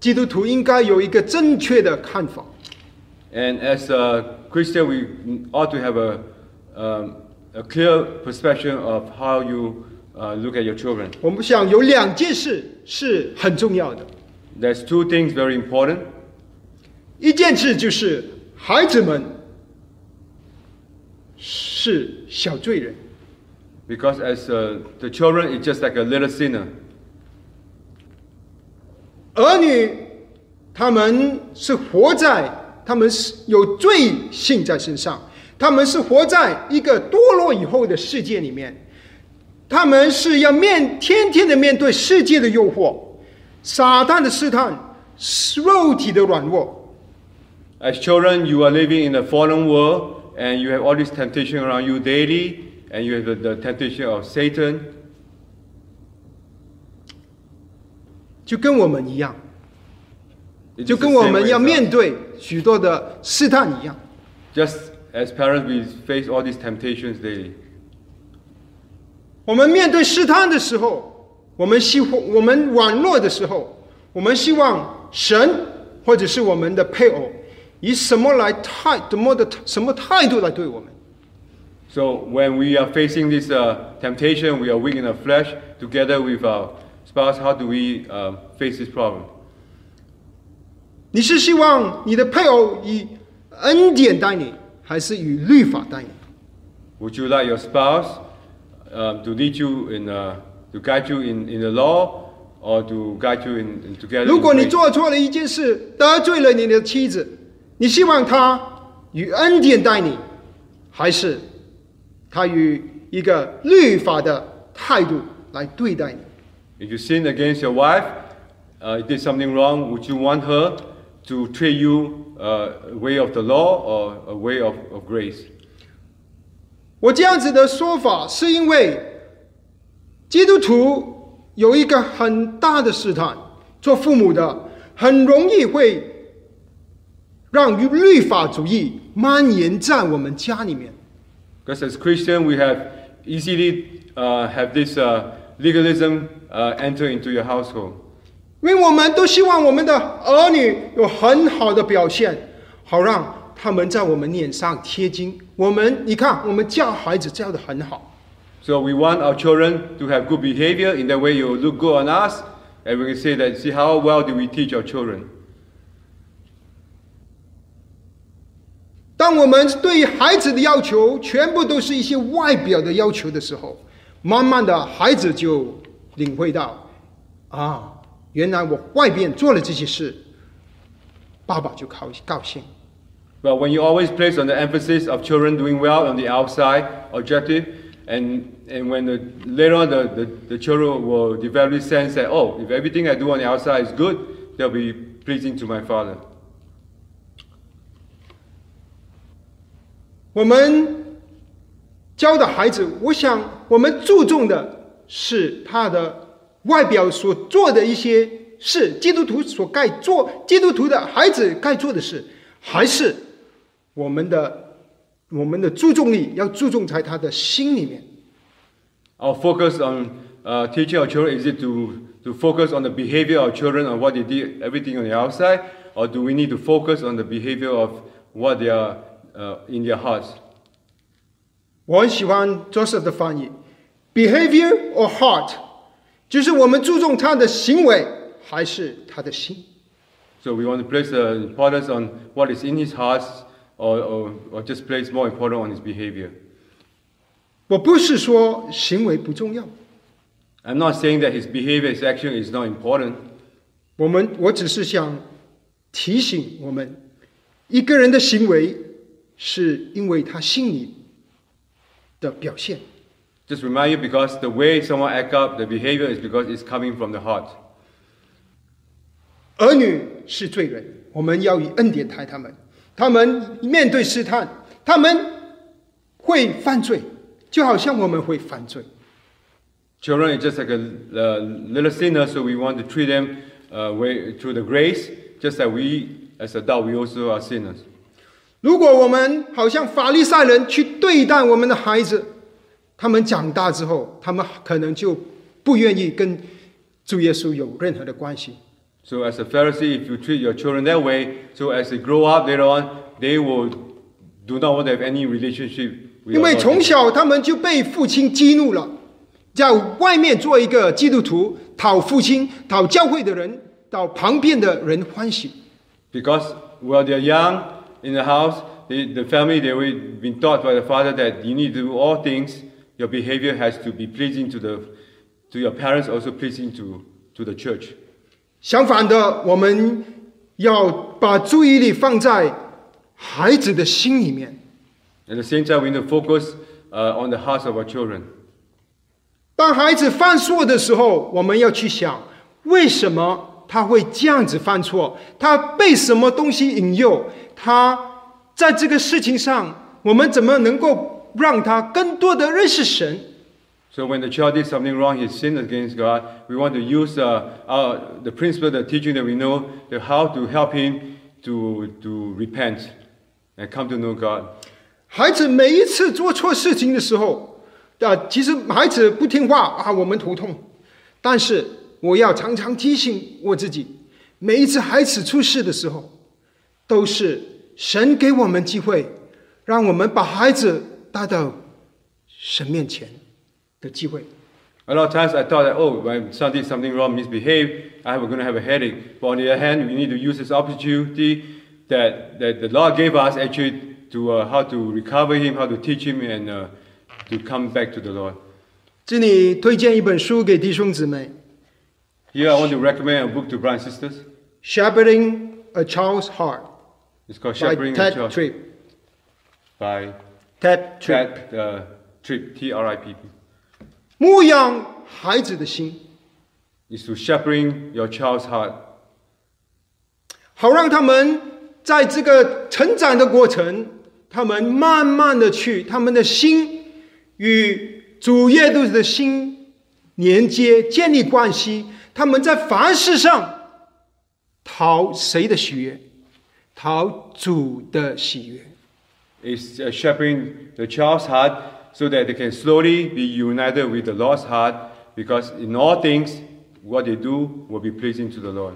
基督徒应该有一个正确的看法。And as a Christian, we ought to have a, um, a clear perception of how you uh, look at your children. 我们想有两件事是很重要的，There's two things very important. 一件事就是孩子们是小罪人。Because as uh, the children, it's just like a little sinner. 儿女他们是活在，他们是有罪性在身上，他们是活在一个堕落以后的世界里面，他们是要面天天的面对世界的诱惑，撒旦的试探，肉体的软弱。As children, you are living in a fallen world, and you have all this temptation around you daily, and you have the, the temptation of Satan. 就跟我们一样， It's 就 just 跟 the 我 same 们 way 要 as 面 us. 对许多的试探一样。 Just as parents, we face all these temptations daily. 我们面对试探的时候，我们希望我们软弱的时候，我们希望神或者是我们的配偶以什么来态怎么的什么态度来对我们？ So when we are facing this uh, temptation, we are weak in our flesh. Together with our spouse, how do we um, face this problem? 你是希望你的配偶以恩典待你，还是以律法待你？Would you like your spouse um, to lead you in, uh, to guide you in, in the law, or to guide you in, in together? 如果你做错了一件事，得罪了你的妻子，你希望他以恩典待你，还是他以一个律法的态度来对待你？If you sin against your wife, uh, you did something wrong, would you want her to treat you uh, a way of the law or a way of, of grace? 我这样子的说法，是因为基督徒有一个很大的试探， 做父母的很容易会让律法主义蔓延在我们家里面。 Because as Christian, we have easily uh, have this uh, legalism uh, enter into your household. 因为我们都希望我们的儿女有很好的表现，好让他们在我们脸上贴金。我们你看，我们教孩子教的很好，So we want our children to have good behavior. In that way, you look good on us, and we can say that. See how well do we teach our children? 当我们对孩子的要求全部都是一些外表的要求的时候，慢慢的孩子就领会到，啊，原来我外边做了这些事，爸爸就高高兴。 But when you always place on the emphasis of children doing well on the outside objective, and and when the, later on the, the, the children will develop this sense that oh, if everything I do on the outside is good, they'll be pleasing to my father. 我们 教的孩子，我想我们注重的是他的外表所做的一些事，基督徒所该做，基督徒的孩子该做的事，还是我们的我们的注重力要注重在他的心里面。Our focus on uh, teaching our children is it to, to focus on the behavior of children on what they did, everything on the outside, or do we need to focus on the behavior of what they are uh, in their hearts? 我很喜欢 Joseph 的翻译，behavior or heart，就是我们注重他的行为还是他的心。 So we want to place the importance on what is in his heart, or, or, or just place more important on his behavior. 我不是说行为不重要， I'm not saying that his behavior, his action is not important. 我们我只是想提醒我们，一个人的行为是因为他心里 的表现。 Just remind you because the way someone act up, the behavior is because it's coming from the heart. 儿女是罪人，我们要以恩典待他们。他们面对试探，他们会犯罪，就好像我们会犯罪。 Children is just like a uh, little sinner, so we want to treat them uh, way, through the grace, just like we, as adults, we also are sinners. 如果我们好像法利赛人去对待我们的孩子，他们长大之后，他们可能就不愿意跟主耶稣有任何的关系。So as a Pharisee, if you treat your children that way, so as they grow up later on, they will do not want to have any relationship 因为从小他们就被父亲激怒了，在外面做一个基督徒，讨父亲、讨教会的人、讨旁边的人欢喜。Because while they're young in the house, they, the family, they were been taught by the father that you need to do all things. Your behavior has to be pleasing to the to your parents, also pleasing to, to the church. 相反的，我们要把注意力放在孩子的心里面。 At the same time, we need to focus uh, on the hearts of our children. 当孩子犯错的时候，我们要去想，为什么他会这样子犯错？他被什么东西引诱？ 他在这个事情上，我们怎么能够让他更多的认识神？So when the child did something wrong, he sinned against God. We want to use uh, our, the principle, the teaching that we know, the how to help him to, to repent and come to know God. 孩子每一次做错事情的时候，啊，其实孩子不听话啊，我们头痛。但是我要常常提醒我自己，每一次孩子出事的时候，都是神给我们机会，让我们把孩子带到神面前的机会。 A lot of times I thought that, oh, when son did something wrong, misbehaved, I'm going to have a headache. But on the other hand, we need to use this opportunity that, that the Lord gave us actually to uh, how to recover him, how to teach him, and uh, to come back to the Lord. 这里推荐一本书给弟兄姊妹， Here I want to recommend a book to brothers and sisters. 《Shepherding a Child's Heart It's called》Shepherding Ted Child Tripp。by Ted Tripp，Ted uh, Tripp, T-R-I-P-P. 牧养孩子的心。Is to shepherding your child's heart 好让他们在这个成长的过程，他们慢慢的去他们的心与主耶稣的心连接，建立关系。他们在凡事上讨谁的喜悦？讨主的喜悦。 It's uh, shaping the child's heart so that they can slowly be united with the Lord's heart because in all things, what they do will be pleasing to the Lord.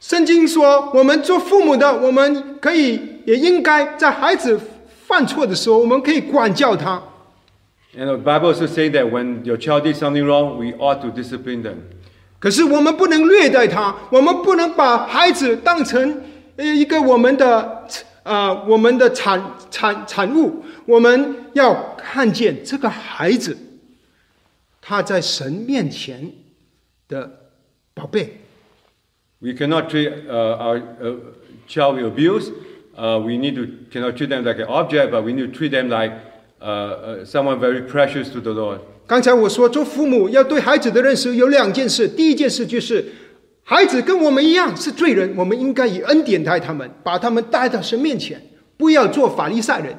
圣经说，我们做父母的，我们可以也应该在孩子犯错的时候，我们可以管教他。 And the Bible also saying that when your child did something wrong, we ought to discipline them. 可是我们不能虐待他，我们不能把孩子当成 呃一个我们的呃我们的产产产物。我们要看见这个孩子，他在神面前的宝贝。We cannot treat uh, our uh, child with abuse. Uh, we need to cannot treat them like an object, but we need to treat them like uh, uh, someone very precious to the Lord. 刚才我说，做父母要对孩子的认识有两件事。第一件事就是，孩子跟我们一样是罪人，我们应该以恩典待他们，把他们带到神面前，不要做法利赛人，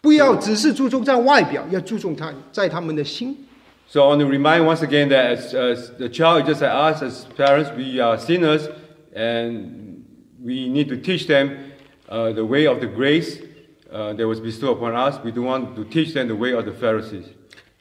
不要只是注重在外表，要注重他在他们的心。So I want to remind once again that as, as the child, just like us as parents, we are sinners, and we need to teach them uh, the way of the grace uh, that was bestowed upon us. We don't want to teach them the way of the Pharisees.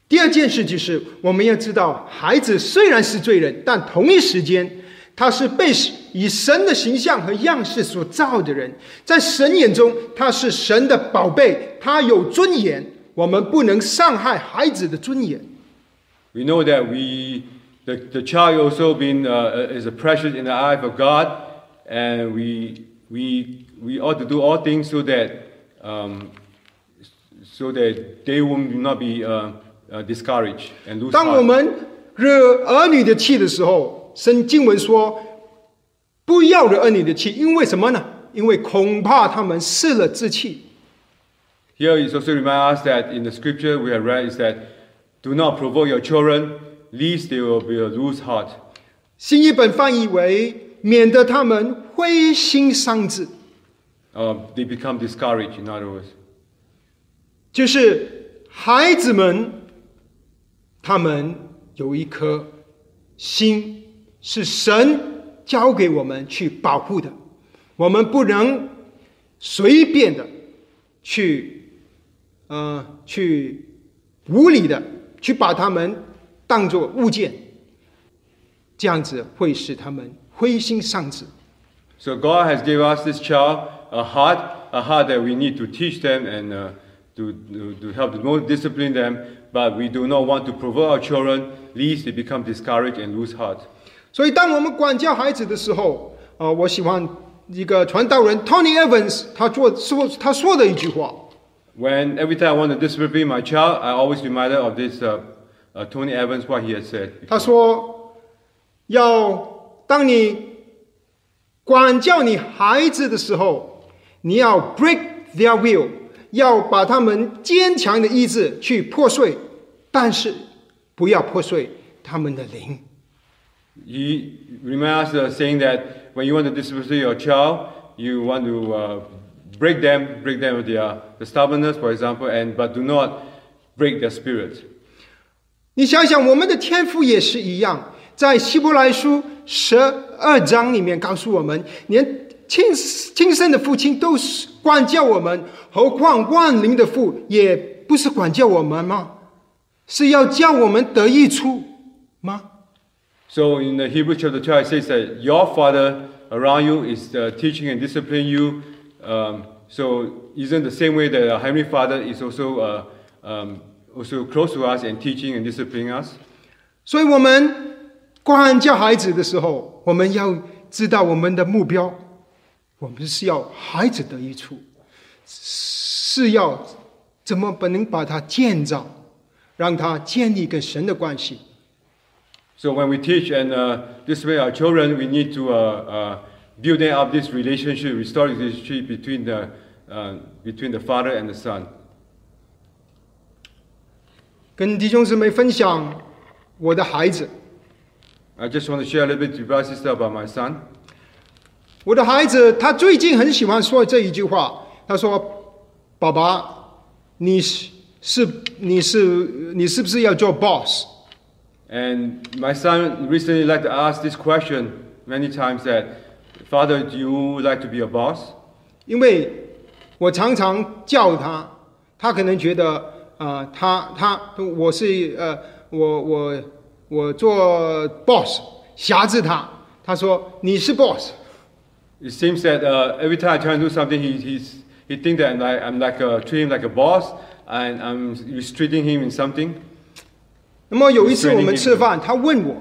第二件事就是，我们要知道，孩子虽然是罪人，但同一时间，他是被以神的形象和样式所造的人，在神眼中，他是神的宝贝，他有尊严。我们不能伤害孩子的尊严。 We know that we, the, the child also been, uh, is a precious in the eye of God, and we, we, we ought to do all things so that, um, so that they will not be uh, uh, discouraged and lose 当我 heart. 们惹儿女的气的时候， 圣经文说，不要惹儿女的气，因为什么呢？因为恐怕他们失了志气。Here is also remind us that in the scripture we have read is that do not provoke your children, lest they will be a loose heart. 新一本翻译为，免得他们灰心丧志，Uh, they become discouraged, in other words. 就是孩子们，他们有一颗心 是神交给我们去保护的，我们不能随便的去，呃，去无理的去把他们当作物件，这样子会使他们灰心丧志。 So God has given us this child a heart, a heart that we need to teach them and uh, to, to, to help them, more discipline them. But we do not want to provoke our children, lest they become discouraged and lose heart. 所以，当我们管教孩子的时候，啊、我喜欢一个传道人 Tony Evans 他做说他说的一句话，When every time I want to discipline my child, I always reminded of this uh, uh, Tony Evans what he had said. 他说，要当你管教你孩子的时候，你要 break their will，要把他们坚强的意志去破碎，但是不要破碎他们的灵。He reminds us saying that when you want to discipline your child, you want to break them, break them with their stubbornness, for example, and but do not break their spirit. 你想想，我们的天赋也是一样，在希伯来书十二章里面告诉我们，连亲亲生的父亲都是管教我们，何况万灵的父也不是管教我们吗？是要叫我们得益处吗？So in the Hebrew chapter 12, it says that your father around you is uh, teaching and disciplining you. Um, so isn't the same way that our heavenly Father is also uh, um, also close to us and teaching and disciplining us? 所以，我们管教孩子的时候，我们要知道我们的目标，我们是要孩子得益处，是要怎么不能把他建造，让他建立跟神的关系。 So when we teach and uh, discipline our children, we need to uh, uh, build them up this relationship, restore this relationship between the uh, between the father and the son. 跟弟兄姊妹分享我的孩子， I just want to share a little bit with brother and sister about my son. 我的孩子他最近很喜欢说这一句话，他说：“爸爸，你是是你是你是不是要做 boss？” And my son recently like to ask this question many times that, Father, do you like to be a boss? 因为我常常叫他，他可能觉得啊、呃他他我是呃，我我我做 boss，辖制他。他说你是 boss， It seems that uh, every time I try to do something, he, he's, he thinks that I'm like, I'm like a, treat him like a boss and I'm restricting him in something. 那么有一次我们吃饭，他问我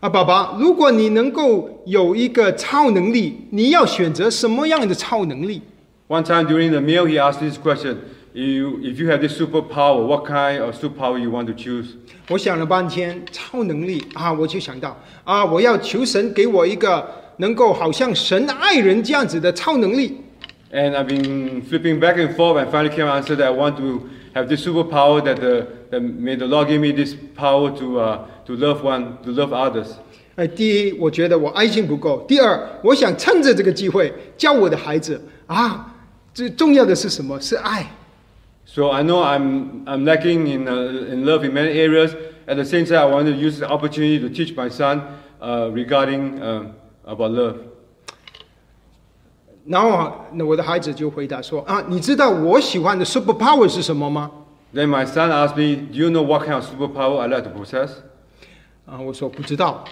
啊，爸爸，如果你能够有一个超能力，你要选择什么样的超能力？One time during the meal, he asked this question you, If you have this superpower, what kind of superpower you want to choose? 我想了半天，超能力啊，我就想到啊，我要求神给我一个能够好像神爱人这样子的超能力。And I've been flipping back and forth and finally came answer that I want to have this superpower that, the, that may the Lord give me this power to, uh, to love one, to love others. 呃，第一，我觉得我爱心不够；第二，我想趁着这个机会教我的孩子啊，最重要的是什么？是爱。 So I know I'm, I'm lacking in, uh, in love in many areas. At the same time, I want to use the opportunity to teach my son uh, regarding um, about love. 然后啊，那我的孩子就回答说啊，你知道我喜欢的 super power 是什么吗？ Then my son asked me, Do you know what kind of superpower I like to possess? 啊，我说不知道。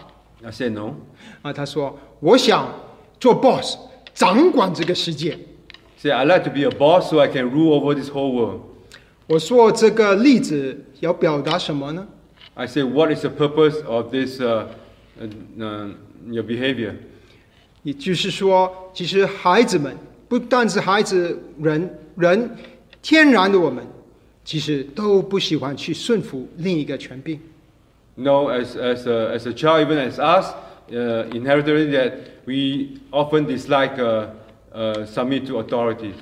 I said, No. 啊，他说我想做 boss，掌管这个世界。 He said, I like to be a boss so I can rule over this whole world. 我说这个例子要表达什么呢？ I said, What is the purpose of this uh, uh, uh, your behavior? 也就是说，其实孩子们不但是孩子人人天然的我们，其实都不喜欢去顺服另一个权柄。No, as, as, a, as a child, even as us, uh, inherited that we often dislike uh, uh, submit to authorities,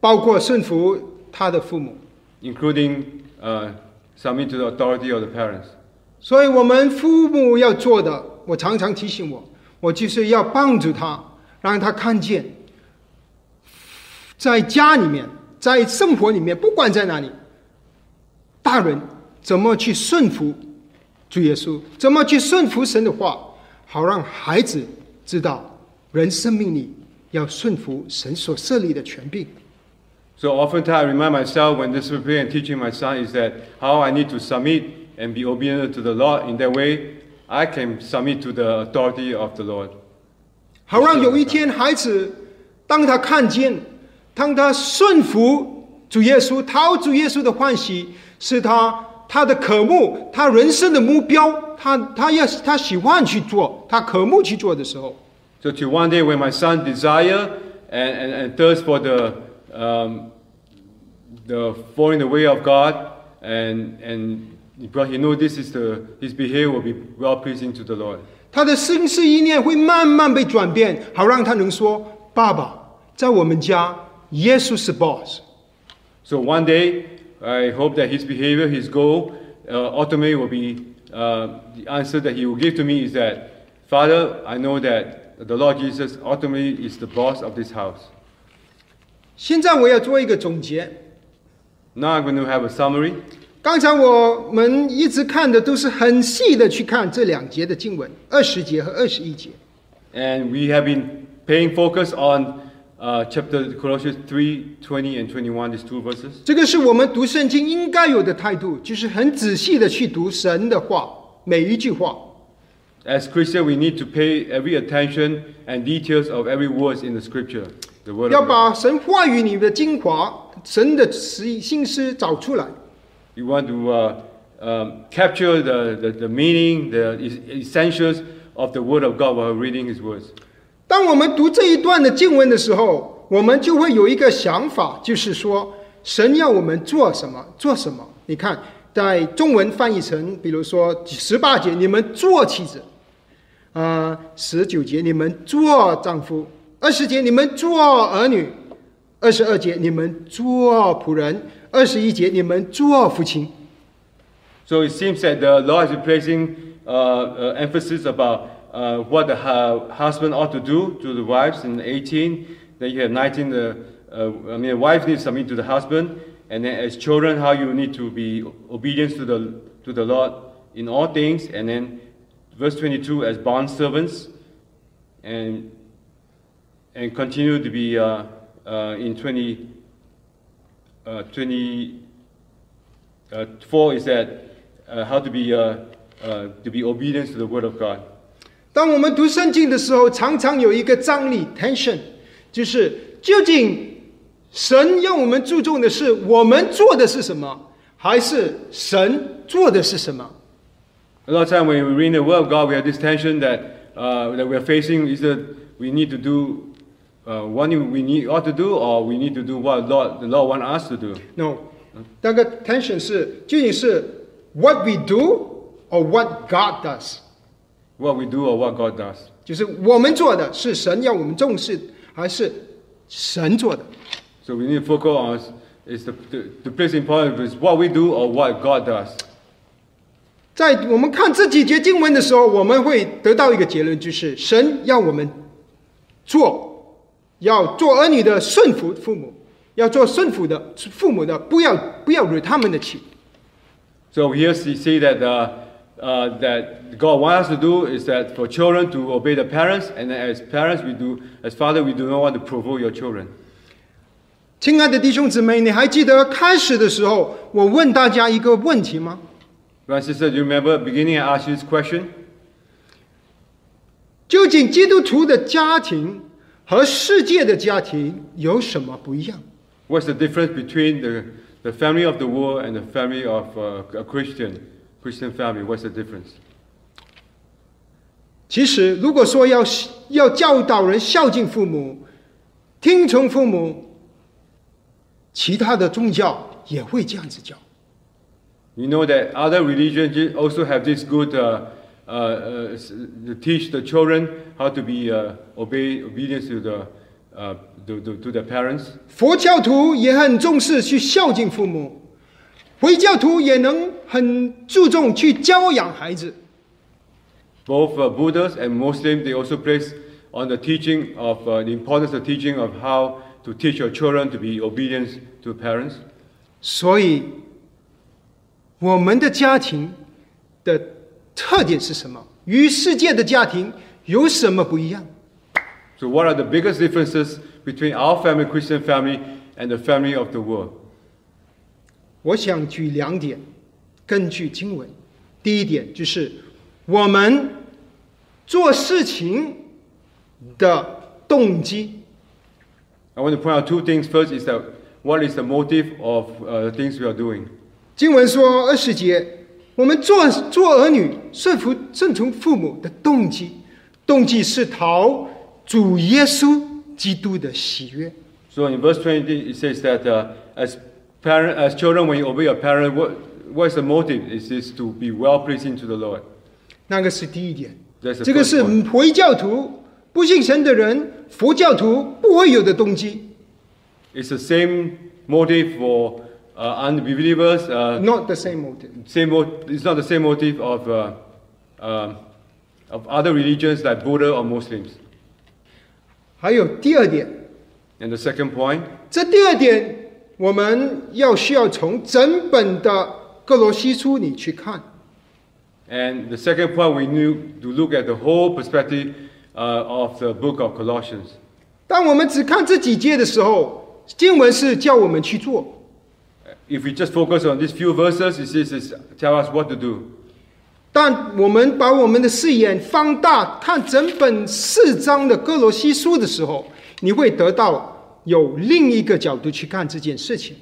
包括顺服他的父母。including uh, submit to the authority of the parents. 所以，我们父母要做的，我常常提醒我，我就是要帮助他，让他看见，在家里面，在生活里面，不管在哪里，大人怎么去顺服主耶稣，怎么去顺服神的话，好让孩子知道，人生命里要顺服神所设立的权柄。So oftentimes I remind myself when disciplining and teaching my son is that how I need to submit and be obedient to the law In that way, I can submit to the authority of the Lord. 好让有一天孩子，当他看见，当他顺服主耶稣，讨主耶稣的欢喜，是他他的渴慕，他人生的目标，他他要他喜欢去做，他渴慕去做的时候， So to one day when my son desire and, and, and thirst for the, um, the following the way of God and, and because he know this is the, his behavior will be well pleasing to the Lord. 他的心思意念会慢慢被转变，好让他能说：“爸爸，在我们家，耶稣是 boss。” So one day, I hope that his behavior, his goal, uh, ultimately will be uh, the answer that he will give to me is that, Father, I know that the Lord Jesus ultimately is the boss of this house. 现在我要做一个总结。 Now I'm going to have a summary. 刚才我们一直看的都是很细的去看这两节的经文，二十节和二十一节。And we have been paying focus on uh, chapter Colossians 3 20 and 21, these two verses. 这个是我们读圣经应该有的态度，就是很仔细的去读神的话，每一句话。As Christians, we need to pay every attention and details of every words in the scripture, the word 要把神话语里的精华、神的思心思找出来。You want to uh, um, capture the, the, the meaning, the essentials of the Word of God while reading His words. 当我们读这一段的经文的时候，我们就会有一个想法，就是说，神要我们做什么，做什么。你看，在中文翻译成，比如说十八节，你们做妻子；啊、十九节你们做丈夫；二十节你们做儿女；二十二节你们做仆人；二十一节你们做父亲。 So it seems that the Lord is placing uh, uh, emphasis about uh, what the hu- husband ought to do to the wives in 18. Then you have 19, the, uh, I mean, the wife needs to submit to the husband. And then as children, how you need to be obedient to the, to the Lord in all things. And then verse 22, as bond servants. And and continue to be uh, uh, in 20, Uh, 20 uh, four is that uh, how to be uh, uh, to be obedient to the word of God. 当我们读圣经的时候，常常有一个张力 （tension），就是究竟神要我们注重的是我们做的是什么，还是神做的是什么？A lot of time when we read the word of God, we have this tension that uh, that we're facing is that we need to do uh, what we need ought to do, or we need to do what Lord, the Lord want us to do. No，那个 tension 是究竟是 what we do or what God does， What we do or what God does. 就是我们做的是神要我们重视，还是神做的？ So we need to focus on is the, the, the place important is what we do or what God does. 在我们看这几节经文的时候，我们会得到一个结论，就是神要我们做， 要做儿女的顺服父母，要做顺服的父母的，不要不要惹他们的气。So here we see that uh, uh, that God wants us to do is that for children to obey the parents, and as parents we do, as father we do not want to provoke your children. 亲爱的弟兄姊妹，你还记得开始的时候我问大家一个问题吗 and sister, do you remember beginning I asked you this question? 究竟基督徒的家庭和世界的家庭有什么不一样？ What's the difference between the, the family of the world and the family of uh, a Christian Christian family? What's the difference? 其实，如果说要要教导人孝敬父母、听从父母，其他的宗教也会这样子教。 You know that other religions also have this good uh, uh, uh, s- to teach the children how to be uh, obey obedience to the uh, to, to, to their parents. 佛教徒也很重视去孝敬父母，回教徒也能很注重去教养孩子。 Both uh, Buddhists and Muslims they also place on the teaching of uh, the importance of teaching of how to teach your children to be obedient to parents. 所以，我们的家庭的 特点是什么？与世界的家庭有什么不一样？So what are the biggest differences between our family, Christian family, and the family of the world? 我想举两点，根据经文。第一点就是我们做事情的动机。I want to point out two things. First is that what is the motive of uh, the things we are doing? 经文说二十节，我们做做儿女顺服顺从父母的动机，动机是讨主耶稣基督的喜悦。 So in verse 20, it says that uh, as parent, as children, when you obey your parent, what, what is the motive? Is this to be well pleasing to the Lord? 那个是第一点 That's，the 这个 first 是 point. 回教徒不信神的人，佛教徒不会有的动机 It's the same motive for uh, unbelievers. Uh, ，not the same motive。 same mo- it's not the same motive of, uh, um of other religions like Buddha or Muslims. 还有第二点， And the second point, 这第二点我们要需要从整本的哥罗西书里去看。 and the second point, we need to look at the whole perspective uh, of the book of Colossians. 当我们只看这几节的时候，经文是叫我们去做， if we just focus on these few verses, it says, it's tell us what to do. 但我们把我们的视野放大，看整本四章的歌罗西书的时候，你会得到有另一个角度去看这件事情。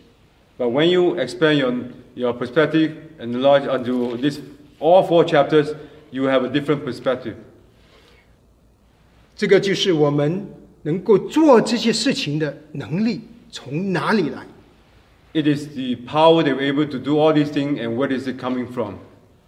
But when you expand your your perspective and enlarge onto this all four chapters, you have a different perspective. 这个就是我们能够做这些事情的能力从哪里来。It is the power that we're able to do all these things, and where is it coming from?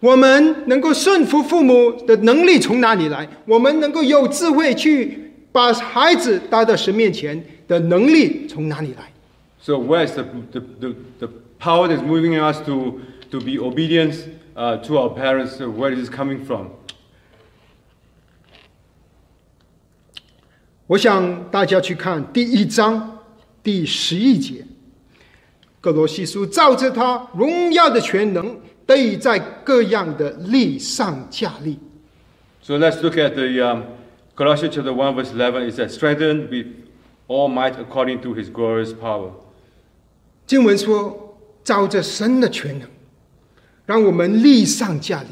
我们能够顺服父母的能力从哪里来？我们能够有智慧去把孩子带到神面前的能力从哪里来？ So where is the, the, the, the power that's moving us to, to be obedient uh, to our parents? uh, Where is it coming from? 我想大家去看第一章第十一节， 哥罗西书照着他荣耀的全能，得以在各样的力上加力。So let's look at the um, Colossians chapter 1 verse 11 it says, strengthened with all might according to his glorious power. 经文说，照着神的全能，让我们力上加力。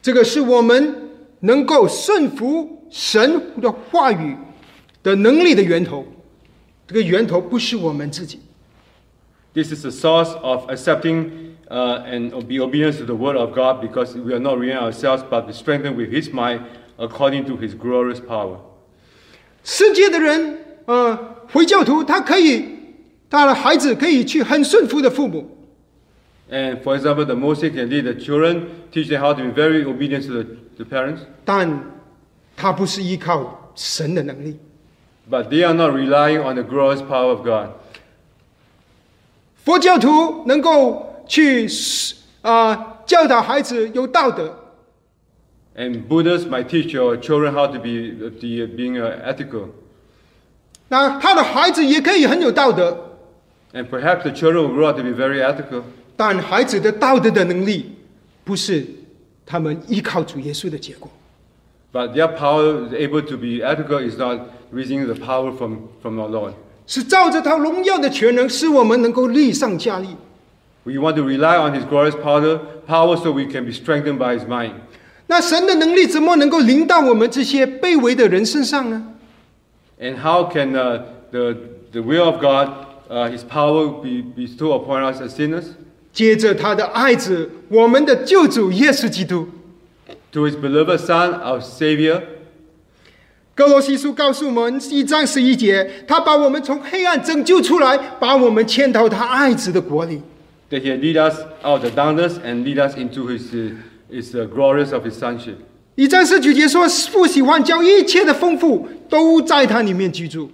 这个是我们能够顺服神的话语的能力的源头。这个源头不是我们自己，This is the source of accepting uh, and be obedient to the word of God because we are not relying on ourselves but be strengthened with his might according to his glorious power. 世界的人，呃，回教徒他可以，他的孩子可以去很顺服的父母， And for example, the Mosaic can lead the children, teach them how to be very obedient to the, the parents, 但他不是依靠神的能力。 but they are not relying on the glorious power of God. 佛教徒能够去啊、教导孩子有道德， And Buddhists might teach your children how to be uh, the, being uh, ethical. 那他的孩子也可以很有道德， And perhaps the children will grow up to be very ethical. 但孩子的道德的能力不是他们依靠主耶稣的结果。 But their power able to be ethical is not receiving the power from, from our Lord. 是照着他荣耀的全能，使我们能够力上加力。 We want to rely on His glorious power, power so we can be strengthened by His mind. 那神的能力怎么能够临到我们这些卑微的人身上呢？ And how can uh, the, the will of God, uh, His power be bestowed upon us as sinners? 接着他的爱子，我们的救主耶稣基督。 To His beloved Son, our Savior. 哥罗西书告诉我们一章十一节，他把我们从黑暗拯救出来，把我们迁到他爱子的国里。That He lead us out of darkness and lead us into His, uh, his uh, glorious of His Sonship. 一章十九节说，父喜欢将一切的丰富都在他里面居住。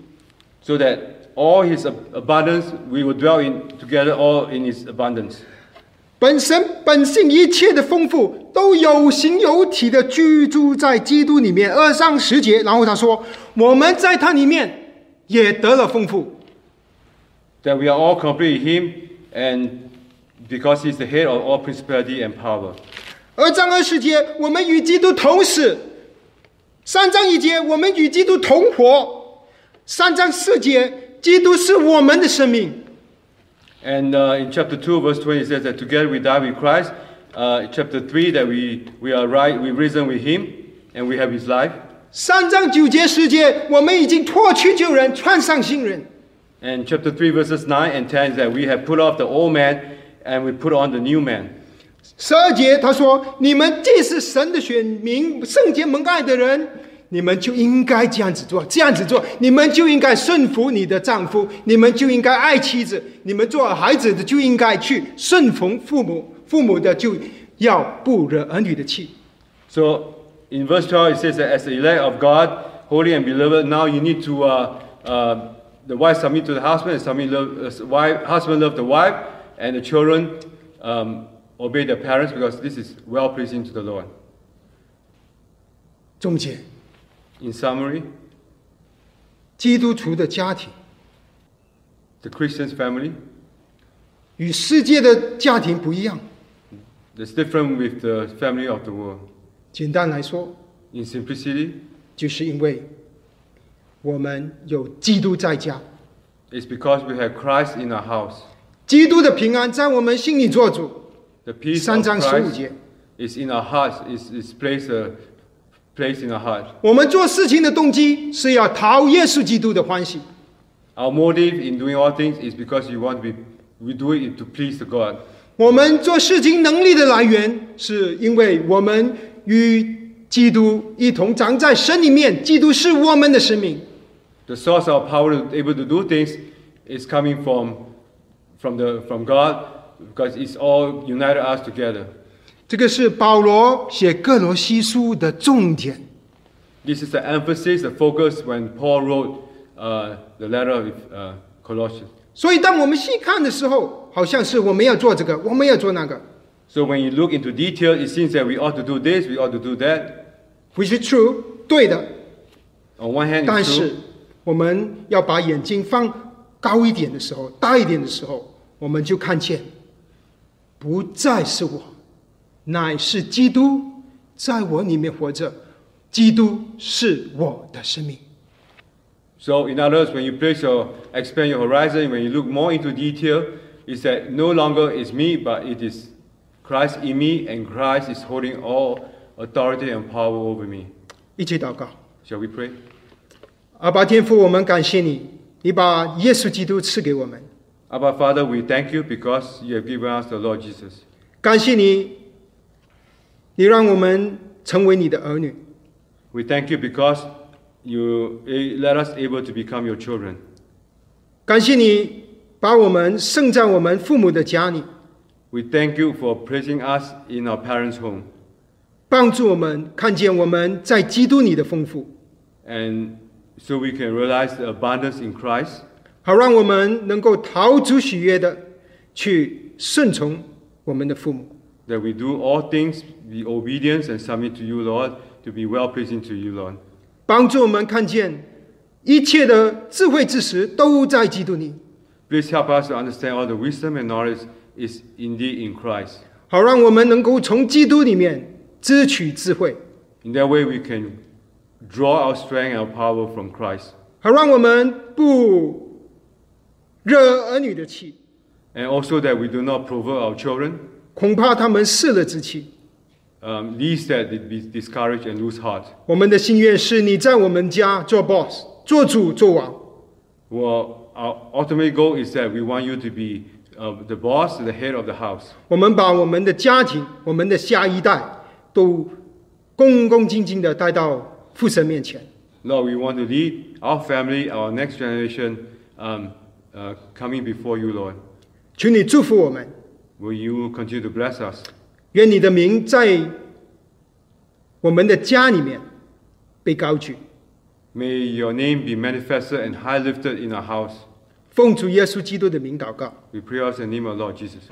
So that all His ab- abundance, we will dwell in together all in His abundance. 本身本性一切的丰富都有形有体的居住在基督里面。二章十节，然后他说，我们在他里面也得了丰富。That we are all complete in Him and because He's the head of all principality and power. 二章二十节，我们与基督同死；三章一节，我们与基督同活；三章四节，基督是我们的生命。And uh, in chapter 2, verse 20, it says that together we die with Christ. Uh, chapter 3, that we, we are right, we risen with Him, and we have His life. 三章九节十节，我们已经脱去旧人，穿上新人。 And chapter 3, verses 9 and 10 is that we have put off the old man and we put on the new man. 十二节他说：“你们既是神的选民，圣洁蒙爱的人， 你们就应该这样子做，这样子做，你们就应该顺服你的丈夫，你们就应该爱妻子，你们做孩子的就应该去顺从父母，父母的就要不惹儿女的气。 So in verse 12, it says that as the elect of God, holy and beloved, now you need to, uh, uh, the wife submit to the husband, and submit love, uh, wife, husband love the wife, and the children um, obey their parents because this is well pleasing to the Lord. 中间， In summary, 基督徒的家庭 the Christian's family 与世界的家庭不一样。 is different with the family of the world. 简单来说， In simplicity, 就是因为我们有基督在家， it's because we have Christ in our house. 基督的平安在我们心里做主。 The peace 三 of 章十五 Christ 节。 is in our hearts, is, is placed, uh, placed in our heart. 我们做事情的动机是要讨耶稣基督的欢喜。 Our motive in doing all things is because you want to be, we do it to please the God. 我们做事情能力的来源，是因为我们与基督一同长在神里面，基督是我们的生命。 The source of power to be able to do things is coming from, from, the, from God because it's all united us together. 这个是保罗写哥罗西书的重点。This is the emphasis, the focus when Paul wrote uh, the letter of uh, Colossians. 所以，当我们细看的时候，好像是我们要做这个，我们要做那个 So when you look into detail, it seems that we ought to do this, we ought to do that.，which is true，对的。On one hand, 但是.我们要把眼睛放高一点的时候，大一点的时候，我们就看见，不再是我，乃是基督在我里面活着。 基督是我的生命。 So, in other words, when you place your expand your horizon, when you look more into detail, is that no longer is me, but it is Christ in me, and Christ is holding all authority and power over me. 一起祷告， Shall we pray? 阿爸天父，我们感谢你，你把耶稣基督赐给我们， Abba Father, we thank you because you have given us the Lord Jesus. 感谢你， 你让我们成为你的儿女。 We thank you because you eh, let us able to become your children. 感谢你把我们生在我们父母的家里， We thank you for placing us in our parents' home 帮助我们看见我们在基督里的丰富， and so we can realize the abundance in Christ 好让我们能够逃出喜悦的去顺从我们的父母。 that we do all things, be obedience and submit to you, Lord, to be well pleasing to you, Lord. 帮助我们看见一切的智慧知识都在基督里， Please help us to understand all the wisdom and knowledge is indeed in Christ. 好让我们能够从基督里面支取智慧， In that way, we can draw our strength and our power from Christ. 好让我们不惹儿女的气， And also that we do not provoke our children, 恐怕他们失了志气。 um, lest that they be discouraged and lose heart. 我们的心愿是你在我们家做 boss，做主做王。 Well, our ultimate goal is that we want you to be uh, the boss, the head of the house. 我们把我们的家庭、我们的下一代都恭恭敬敬的带到父神面前。 Lord, we want to lead our family, our next generation, um, uh, coming before you, Lord. 求你祝福我们， Will you continue to bless us? 愿你的名在我们的家里面被高举。 May your name be manifested and high lifted in our house. 奉主耶稣基督的名祷告。 We pray us in the name of Lord Jesus.